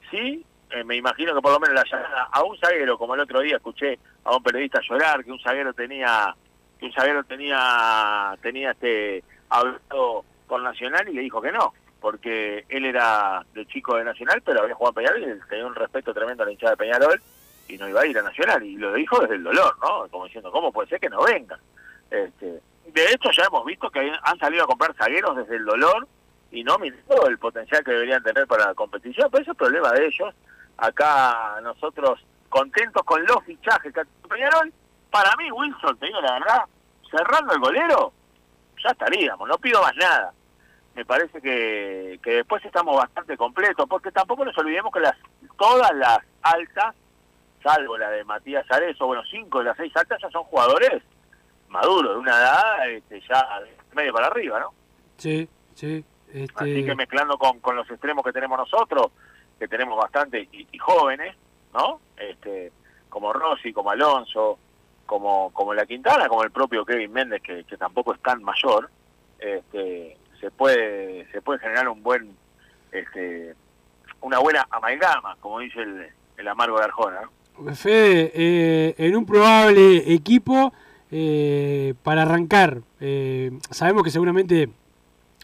sí, eh, me imagino que por lo menos la llamada a un zaguero, como el otro día escuché a un periodista llorar que un zaguero tenía, que zaguero tenía, tenía este hablado con Nacional y le dijo que no, porque él era de chico de Nacional, pero había jugado a Peñarol y tenía un respeto tremendo a la hinchada de Peñarol y no iba a ir a Nacional, y lo dijo desde el dolor, ¿no? Como diciendo, ¿cómo puede ser que no venga? Este, de hecho, ya hemos visto que han salido a comprar zagueros desde el dolor y no mirando el potencial que deberían tener para la competición, pero eso es problema de ellos. Acá nosotros contentos con los fichajes que Peñarol, para mí, Wilson, te digo la verdad, cerrando el golero, ya estaríamos, no pido más nada. Me parece que, que después estamos bastante completos, porque tampoco nos olvidemos que las todas las altas, salvo la de Matías Arezo, bueno, cinco de las seis altas ya son jugadores maduros, de una edad este, ya medio para arriba, ¿no? Sí, sí. Este... Así que mezclando con, con los extremos que tenemos nosotros, que tenemos bastante y, y jóvenes, ¿no? Este, como Rossi, como Alonso, como, como la Quintana, como el propio Kevin Méndez, que, que tampoco es tan mayor, este, se puede se puede generar un buen este una buena amalgama, como dice el, el amargo de Arjona. ¿no? Fede, eh, en un probable equipo eh, para arrancar, eh, sabemos que seguramente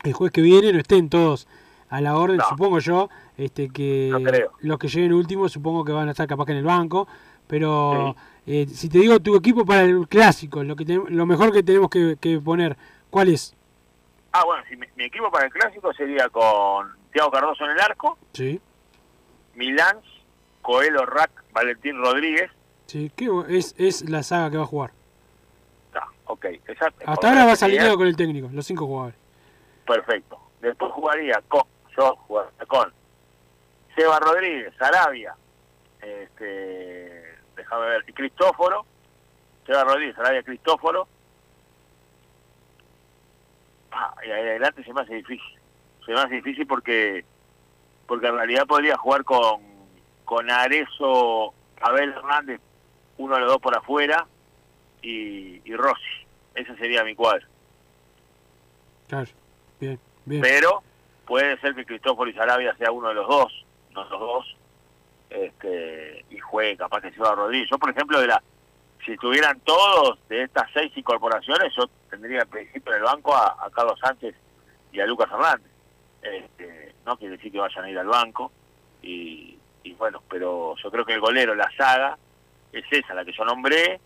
el jueves que viene no estén todos a la orden, No. supongo yo, este que No los que lleguen últimos supongo que van a estar capaz que en el banco, pero eh, si te digo tu equipo para el clásico, lo que te- lo mejor que tenemos que, que poner, ¿cuál es? Ah, bueno, si mi, mi equipo para el clásico sería con Thiago Cardoso en el arco, Sí, Milán, Coelho Rack, Valentín Rodríguez. sí, ¿qué es, es la saga que va a jugar. Está, ok. Exacto. Hasta ahora vas alineado con el técnico, los cinco jugadores. Perfecto. Después jugaría con, yo jugaría con Seba Rodríguez, Sarabia, este, déjame ver, Cristóforo, Seba Rodríguez, Sarabia, Cristóforo. Ah, y ahí adelante se me hace difícil. Se me hace difícil porque porque en realidad podría jugar con, con Arezo, Abel Hernández, uno de los dos por afuera, y, y Rossi. Ese sería mi cuadro. Claro, bien, bien. pero puede ser que Cristóforo y Sarabia sea uno de los dos, no los dos, este, y juegue capaz que Seba Rodríguez. Yo, por ejemplo, de la, si estuvieran todos de estas seis incorporaciones, yo tendría al principio en el banco a, a Carlos Sánchez y a Lucas Hernández. Este, no quiere decir que vayan a ir al banco, y, y bueno, pero yo creo que el golero, la saga, es esa, la que yo nombré,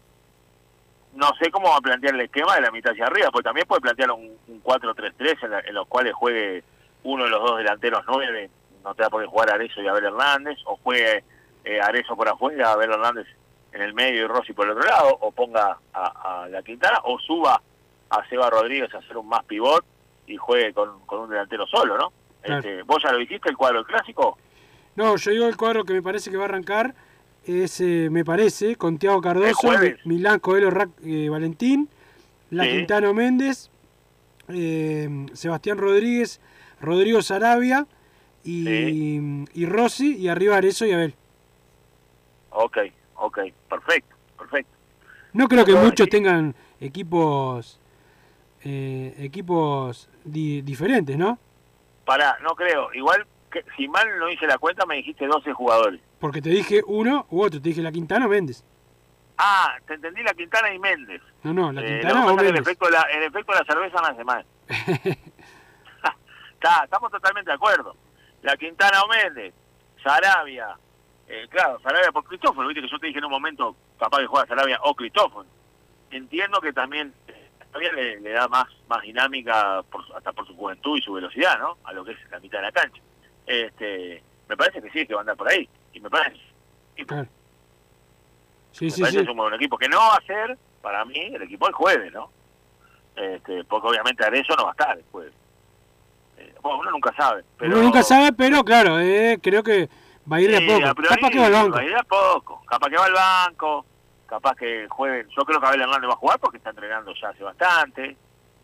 no sé cómo va a plantear el esquema de la mitad hacia arriba, porque también puede plantear un, un 4-3-3 en, en los cuales juegue uno de los dos delanteros nueve, no te va a poder jugar Arezo y Abel Hernández, o juegue eh, Arezo por afuera, Abel Hernández en el medio y Rossi por el otro lado, o ponga a, a la Quintana, o suba a Seba Rodríguez a hacer un más pivot y juegue con, con un delantero solo, ¿no? Claro. Este, ¿Vos ya lo dijiste, el cuadro del clásico? No, yo digo el cuadro que me parece que va a arrancar es, eh, me parece, con Tiago ¿El Cardoso? Milán, Coelho, eh, Valentín, La Sí. Quintano Méndez, eh, Sebastián Rodríguez, Rodrigo Sarabia y, y Rossi, y arriba Arezo y Abel. Ok, ok, perfecto, perfecto. No creo que No, muchos tengan equipos eh, equipos di- diferentes, ¿no? Pará, no creo. Igual, que, si mal no hice la cuenta, me dijiste 12 jugadores. Porque te dije uno u otro, te dije La Quintana o Méndez. Ah, te entendí la Quintana y Méndez. No, no, La Eh, Quintana que o que el Méndez. efecto, de la, el efecto de la cerveza me hace mal. Está, estamos totalmente de acuerdo. La Quintana o Méndez, Sarabia, eh, claro, Sarabia por Cristóforo, viste que yo te dije en un momento capaz de jugar Sarabia o Cristóforo. Entiendo que también eh, Sarabia le, le da más más dinámica por, hasta por su juventud y su velocidad, ¿no? A lo que es la mitad de la cancha. Este, me parece que sí, que va a andar por ahí. Y me parece, Claro. Sí, me sí, parece sí. que es un buen equipo que no va a ser, para mí, el equipo del jueves, ¿no? Este, porque obviamente Arezzo no va a estar el jueves. Bueno, uno nunca sabe. Pero, Uno nunca sabe, pero claro, eh, creo que va a ir de a poco. a Capaz que va al banco. Va a ir de a poco. Capaz que va al banco. Capaz que juegue. Yo creo que Abel Hernández va a jugar porque está entrenando ya hace bastante.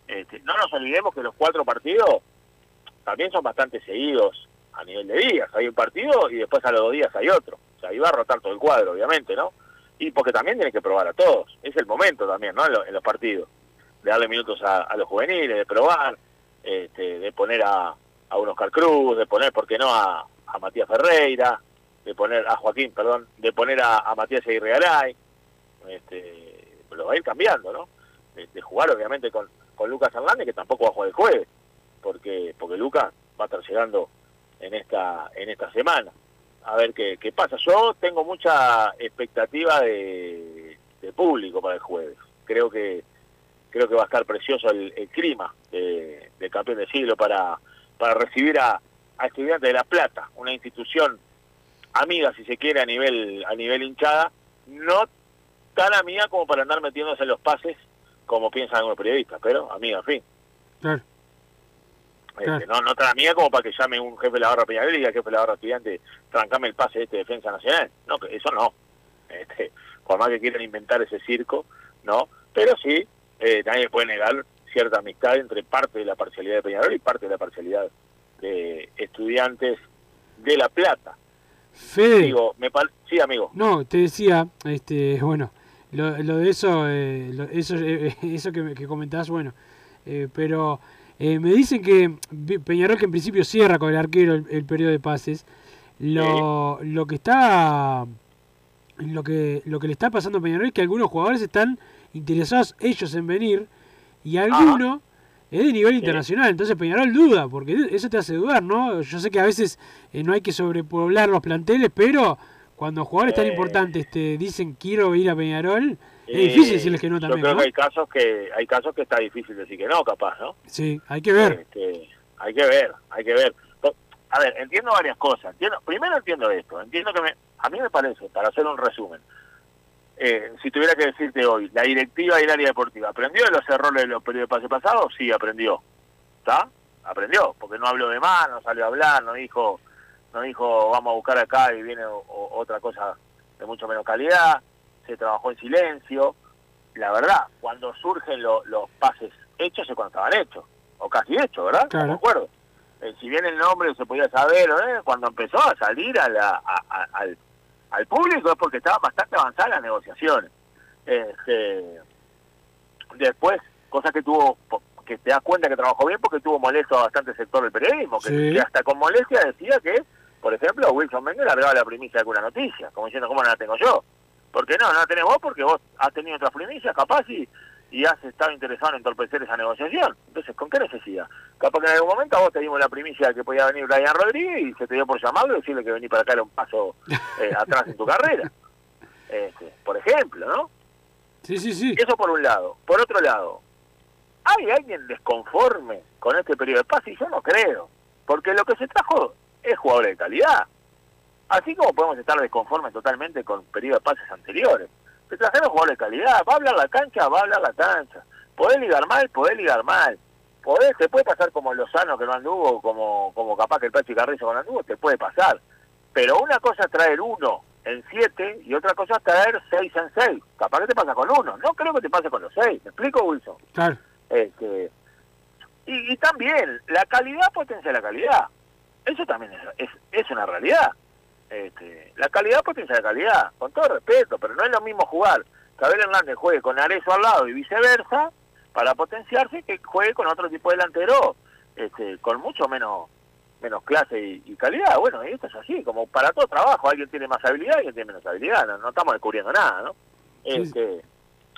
Este, no nos olvidemos que los cuatro partidos también son bastante seguidos a nivel de días. Hay un partido y después a los dos días hay otro. O sea, ahí va a rotar todo el cuadro, obviamente, ¿no? y porque también tiene que probar a todos. Es el momento también, ¿no? En, lo- en los partidos. De darle minutos a, a los juveniles, de probar, este, de poner a, a un Oscar Cruz, de poner, ¿por qué no?, a, a Matías Ferreira, de poner a Joaquín, perdón, de poner a, a Matías Aguirre. Este, lo va a ir cambiando, ¿no? De, de jugar, obviamente, con, con Lucas Hernández, que tampoco va a jugar el jueves, porque, porque Lucas va a estar llegando en esta, en esta semana a ver qué, qué pasa. Yo tengo mucha expectativa de, de público para el jueves. Creo que creo que va a estar precioso el, el clima de, del campeón del siglo para, para recibir a, a Estudiantes de La Plata, una institución amiga, si se quiere, a nivel a nivel hinchada, no tan amiga como para andar metiéndose en los pases como piensan algunos periodistas, pero amiga, en fin. Claro. Este, Claro. no, no tan amiga como para que llame un jefe de la barra Peñarol y diga jefe de la barra estudiante, trancame el pase de este defensa nacional. No, que eso no. Este, por más que quieran inventar ese circo, no. Pero sí, eh, nadie puede negar cierta amistad entre parte de la parcialidad de Peñarol y parte de la parcialidad de estudiantes de La Plata. Fede. Digo, me sí, amigo. No, te decía, este, bueno, lo, lo de eso, eh, lo- eso, eh, eso que, que comentabas, bueno, eh, pero eh, me dicen que Peñarol que en principio cierra con el arquero el, el periodo de pases, lo, lo que está, lo que, lo que le está pasando a Peñarol es que algunos jugadores están interesados ellos en venir y algunos es de nivel internacional, entonces Peñarol duda, porque eso te hace dudar, ¿no? Yo sé que a veces eh, no hay que sobrepoblar los planteles, pero cuando jugadores tan Eh. importantes te dicen quiero ir a Peñarol, es Eh, difícil decirles que no Yo también, creo ¿no? que hay casos que hay casos que está difícil decir que no, capaz, ¿no? Sí, hay que ver. Este, hay que ver, hay que ver. A ver, entiendo varias cosas. Entiendo, primero entiendo esto. Entiendo que me, a mí me parece, para hacer un resumen, eh, si tuviera que decirte hoy, la directiva del área deportiva, ¿aprendió de los errores de los periodos de pase pasados? Sí, aprendió. ¿Está? Aprendió, porque no habló de más, no salió a hablar, no dijo, no dijo vamos a buscar acá y viene o- o- otra cosa de mucho menos calidad, se trabajó en silencio. La verdad, cuando surgen lo- los pases hechos es cuando estaban hechos, o casi hechos, ¿verdad? Claro. No me acuerdo. Eh, si bien el nombre se podía saber, ¿eh? cuando empezó a salir a la- a- a- al, al público es porque estaban bastante avanzadas las negociaciones. Este, después, cosa que tuvo, que te das cuenta que trabajó bien porque tuvo molesto a bastante sector del periodismo, que, Sí. que hasta con molestia decía que, por ejemplo, Wilson Mengue largaba la primicia de alguna noticia, como diciendo, ¿cómo no la tengo yo? Porque no, no la tenés vos porque vos has tenido otras primicias, capaz, y, y has estado interesado en entorpecer esa negociación. Entonces, ¿con qué necesidad? Capaz que en algún momento a vos te dimos la primicia de que podía venir Brian Rodríguez y se te dio por llamarlo y decirle que venir para acá era un paso eh, atrás en tu carrera. Este, por ejemplo, ¿no? Sí, sí, sí. Eso por un lado. Por otro lado, ¿hay alguien desconforme con este periodo de paz? Y yo no creo. Porque lo que se trajo es jugador de calidad. Así como podemos estar desconformes totalmente con periodos de pases anteriores. Se trajeron jugadores de calidad. Va a hablar la cancha, va a hablar la cancha. Podés ligar mal, podés ligar mal. Podés, te puede pasar como Lozano que no anduvo, como, como capaz que el Pachi Carrizo no anduvo, te puede pasar. Pero una cosa es traer uno en siete y otra cosa es traer seis en seis. Capaz que te pasa con uno. No creo que te pase con los seis. ¿Me explico, Wilson? Claro. Este, y, y también, la calidad potencia la calidad. Eso también es, es, es una realidad. Este, la calidad potencia la calidad, con todo respeto, pero no es lo mismo jugar que Abel Hernández juegue con Arezo al lado y viceversa, para potenciarse, que juegue con otro tipo de delantero este, con mucho menos menos clase y, y calidad. Bueno, y esto es así, como para todo trabajo, alguien tiene más habilidad, alguien tiene menos habilidad, no, no estamos descubriendo nada, ¿no? Este,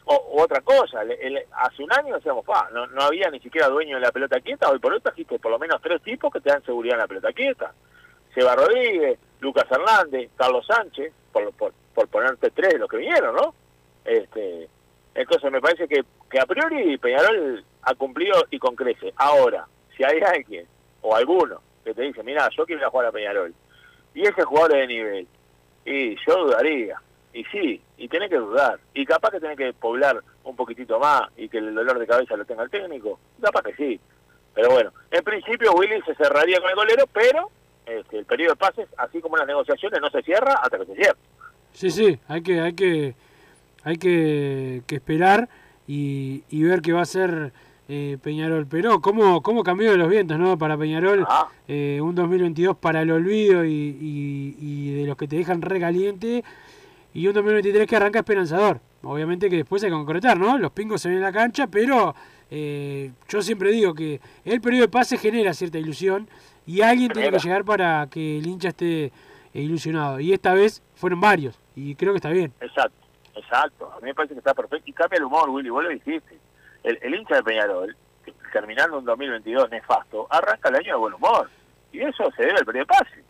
o, o otra cosa, el- el- hace un año decíamos, pa, no, no había ni siquiera dueño de la pelota quieta, hoy por hoy trajiste por lo menos tres tipos que te dan seguridad en la pelota quieta. Seba Rodríguez, Lucas Hernández, Carlos Sánchez, por, por, por ponerte tres de los que vinieron, ¿no? Este, entonces me parece que, que a priori Peñarol ha cumplido y con crece. Ahora, si hay alguien o alguno que te dice, mira, yo quiero ir a jugar a Peñarol, y ese jugador es de nivel, y yo dudaría, y sí, y tenés que dudar, y capaz que tenés que poblar un poquitito más y que el dolor de cabeza lo tenga el técnico, capaz que sí. Pero bueno, en principio Willy se cerraría con el golero, pero este, el periodo de pases, así como las negociaciones, no se cierra hasta que se cierre. Sí, sí, hay que, hay que, hay que, que esperar y, y ver qué va a hacer eh, Peñarol. Pero cómo, cómo cambió de los vientos, ¿no? Para Peñarol, eh, un 2022 para el olvido y, y- y de los que te dejan recaliente. y un 2023 que arranca esperanzador. Obviamente que después hay que concretar, ¿no? Los pingos se ven en la cancha, pero eh, yo siempre digo que el periodo de pase genera cierta ilusión y alguien tiene que llegar para que el hincha esté ilusionado. Y esta vez fueron varios y creo que está bien. Exacto, exacto. A mí me parece que está perfecto y cambia el humor, Willy. Vos lo dijiste. El, el hincha de Peñarol, terminando un 2022 nefasto, arranca el año de buen humor. Y eso se debe al periodo de pase.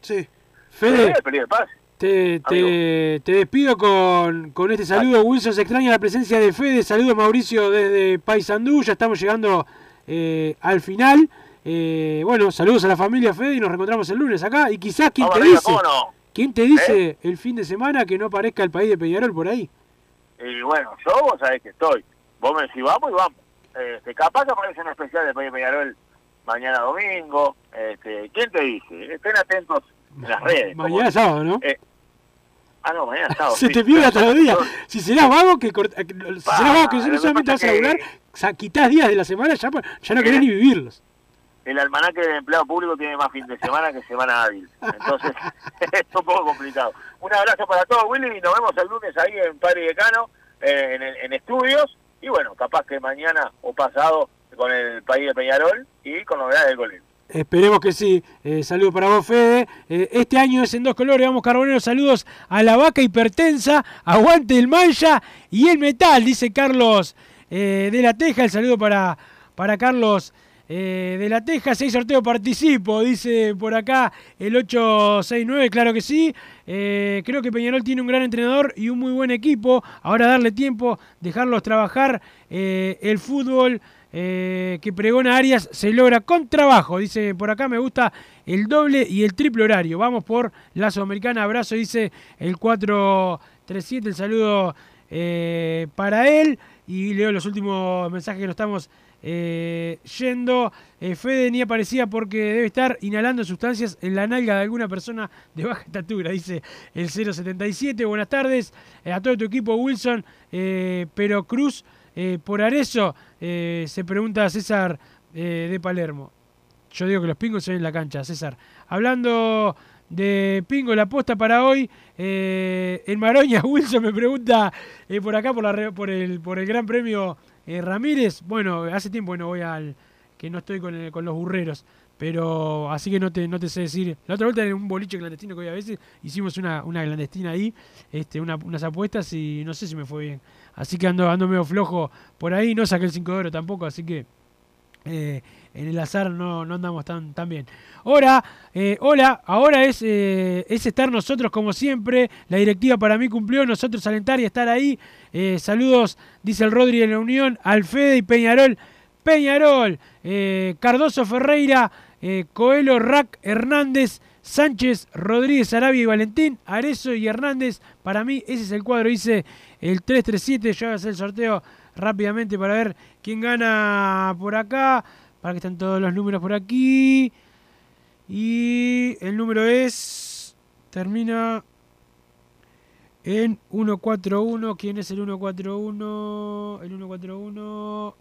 Sí. Se debe Fede, al periodo de pase. te, te, te despido con, con este saludo. Wilson se extraña la presencia de Fede. Saludo Mauricio desde Paysandú. Ya estamos llegando eh, al final. Eh, bueno, saludos a la familia Fede y nos reencontramos el lunes acá. Y quizás Vamos te dice, ¿cómo no? ¿quién te dice el fin de semana que no aparezca el país de Peñarol por ahí? Y bueno, yo vos sabés que estoy. Vos me decís, vamos y vamos. Este, capaz que aparece un especial de País de Peñarol mañana domingo. Este, ¿Quién te dice? Estén atentos en las redes. Mañana sábado, ¿no? Eh, ah, no, mañana sábado. Se sí. te pierde hasta los días. Si serás vago, que si serás vago que lo que solamente vas a que- laburar, sa- quitás días de la semana, ya, ya no querés ni vivirlos. El almanaque del empleado público tiene más fin de semana que semana hábil. Entonces, es un poco complicado. Un abrazo para todos, Willy, y nos vemos el lunes ahí en Padre Decano, eh, en, estudios. Y bueno, capaz que mañana o pasado con el país de Peñarol y con novedades del goleo. Esperemos que sí. Eh, saludos para vos, Fede. Eh, este año es en dos colores. Vamos, Carbonero. Saludos a la vaca hipertensa. Aguante el mancha y el metal, dice Carlos eh, de la Teja. El saludo para, para Carlos eh, de la Teja. Si hay sorteo, participo, dice por acá el 869. Claro que sí. Eh, creo que Peñarol tiene un gran entrenador y un muy buen equipo. Ahora darle tiempo, dejarlos trabajar. Eh, el fútbol que pregona Arias se logra con trabajo. Dice por acá, me gusta el doble y el triple horario. Vamos por la Sudamericana. Abrazo, dice el 437. El saludo para él. Y leo los últimos mensajes que nos estamos eh, yendo. Eh, Fede ni aparecía porque debe estar inhalando sustancias en la nalga de alguna persona de baja estatura, dice el 077. Buenas tardes eh, a todo tu equipo, Wilson. Pero Cruz, por Arezo, se pregunta César de Palermo. Yo digo que los pingos se ven en la cancha, César. Hablando de pingo, la aposta para hoy, en Maroña, Wilson me pregunta por acá, por el Gran Premio eh, Ramírez. Bueno, hace tiempo que no voy al. que no estoy con, con los burreros. Pero así que no te, no te sé decir. La otra vuelta en un boliche clandestino que voy a veces hicimos una, una clandestina ahí, este, una- unas apuestas y no sé si me fue bien. Así que ando, ando medio flojo por ahí, no saqué el 5 de oro tampoco, así que eh, en el azar no, no andamos tan, tan bien. Ahora, eh, hola, ahora es, es estar nosotros como siempre. La directiva para mí cumplió, nosotros alentar y estar ahí. Eh, saludos, dice el Rodri de la Unión, Alfede y Peñarol. Peñarol, eh, Cardoso Ferreira, eh, Coelho, Rack, Hernández, Sánchez, Rodríguez, Arabia y Valentín, Arezo y Hernández. Para mí ese es el cuadro, dice el 337. Yo voy a hacer el sorteo rápidamente para ver quién gana por acá. Para que estén todos los números por aquí. Y el número es... Termina en 141. ¿Quién es el 141? El 141...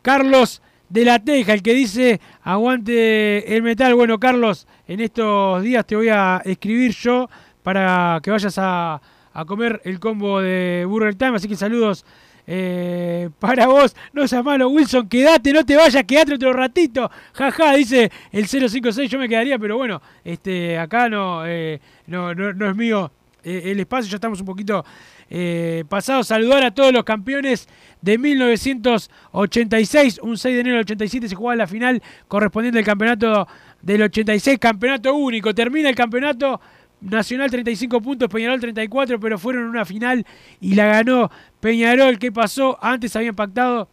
Carlos de la Teja, el que dice aguante el metal. Bueno, Carlos, en estos días te voy a escribir yo para que vayas a, a comer el combo de Burger Time. Así que saludos eh, para vos. No seas malo, Wilson, quédate, no te vayas, quédate otro ratito. Jaja, dice el 056, yo me quedaría, pero bueno, este acá no, eh, no, no, es mío el espacio, ya estamos un poquito eh, pasados. Saludar a todos los campeones de 1986. Un 6 de enero del 87 se jugaba la final correspondiente al campeonato del 86, campeonato único. Termina el campeonato Nacional 35 puntos, Peñarol 34, pero fueron una final y la ganó Peñarol. ¿Qué pasó? Antes habían pactado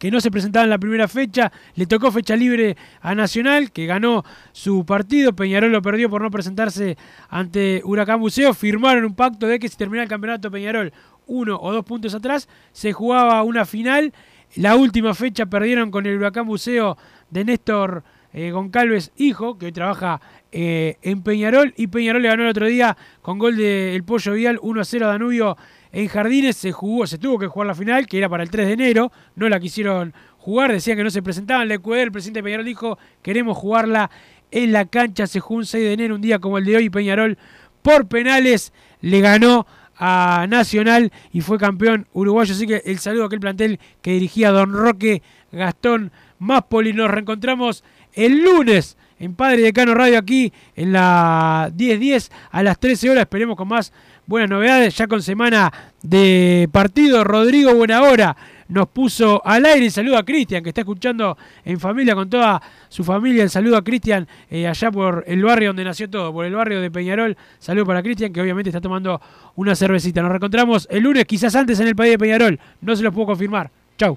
que no se presentaba en la primera fecha, le tocó fecha libre a Nacional, que ganó su partido, Peñarol lo perdió por no presentarse ante Huracán Buceo, firmaron un pacto de que si terminaba el campeonato Peñarol uno o dos puntos atrás, se jugaba una final, la última fecha perdieron con el Huracán Buceo de Néstor eh, Goncalves, hijo, que hoy trabaja eh, en Peñarol, y Peñarol le ganó el otro día con gol del Pollo Vial 1 a 0 a Danubio en Jardines se jugó, se tuvo que jugar la final, que era para el 3 de enero, no la quisieron jugar, decían que no se presentaban, la EQD, el presidente de Peñarol dijo, queremos jugarla en la cancha, se jugó un 6 de enero, un día como el de hoy, Peñarol por penales le ganó a Nacional y fue campeón uruguayo. Así que el saludo a aquel plantel que dirigía Don Roque Gastón Máspoli. Nos reencontramos el lunes en Padre Decano Radio aquí en la 10.10 a las 13 horas. Esperemos con más buenas novedades, ya con semana de partido. Rodrigo Buenahora nos puso al aire. Saludo a Cristian, que está escuchando en familia con toda su familia. El saludo a Cristian eh, allá por el barrio donde nació todo, por el barrio de Peñarol. Saludo para Cristian, que obviamente está tomando una cervecita. Nos reencontramos el lunes, quizás antes en el país de Peñarol. No se los puedo confirmar. Chau.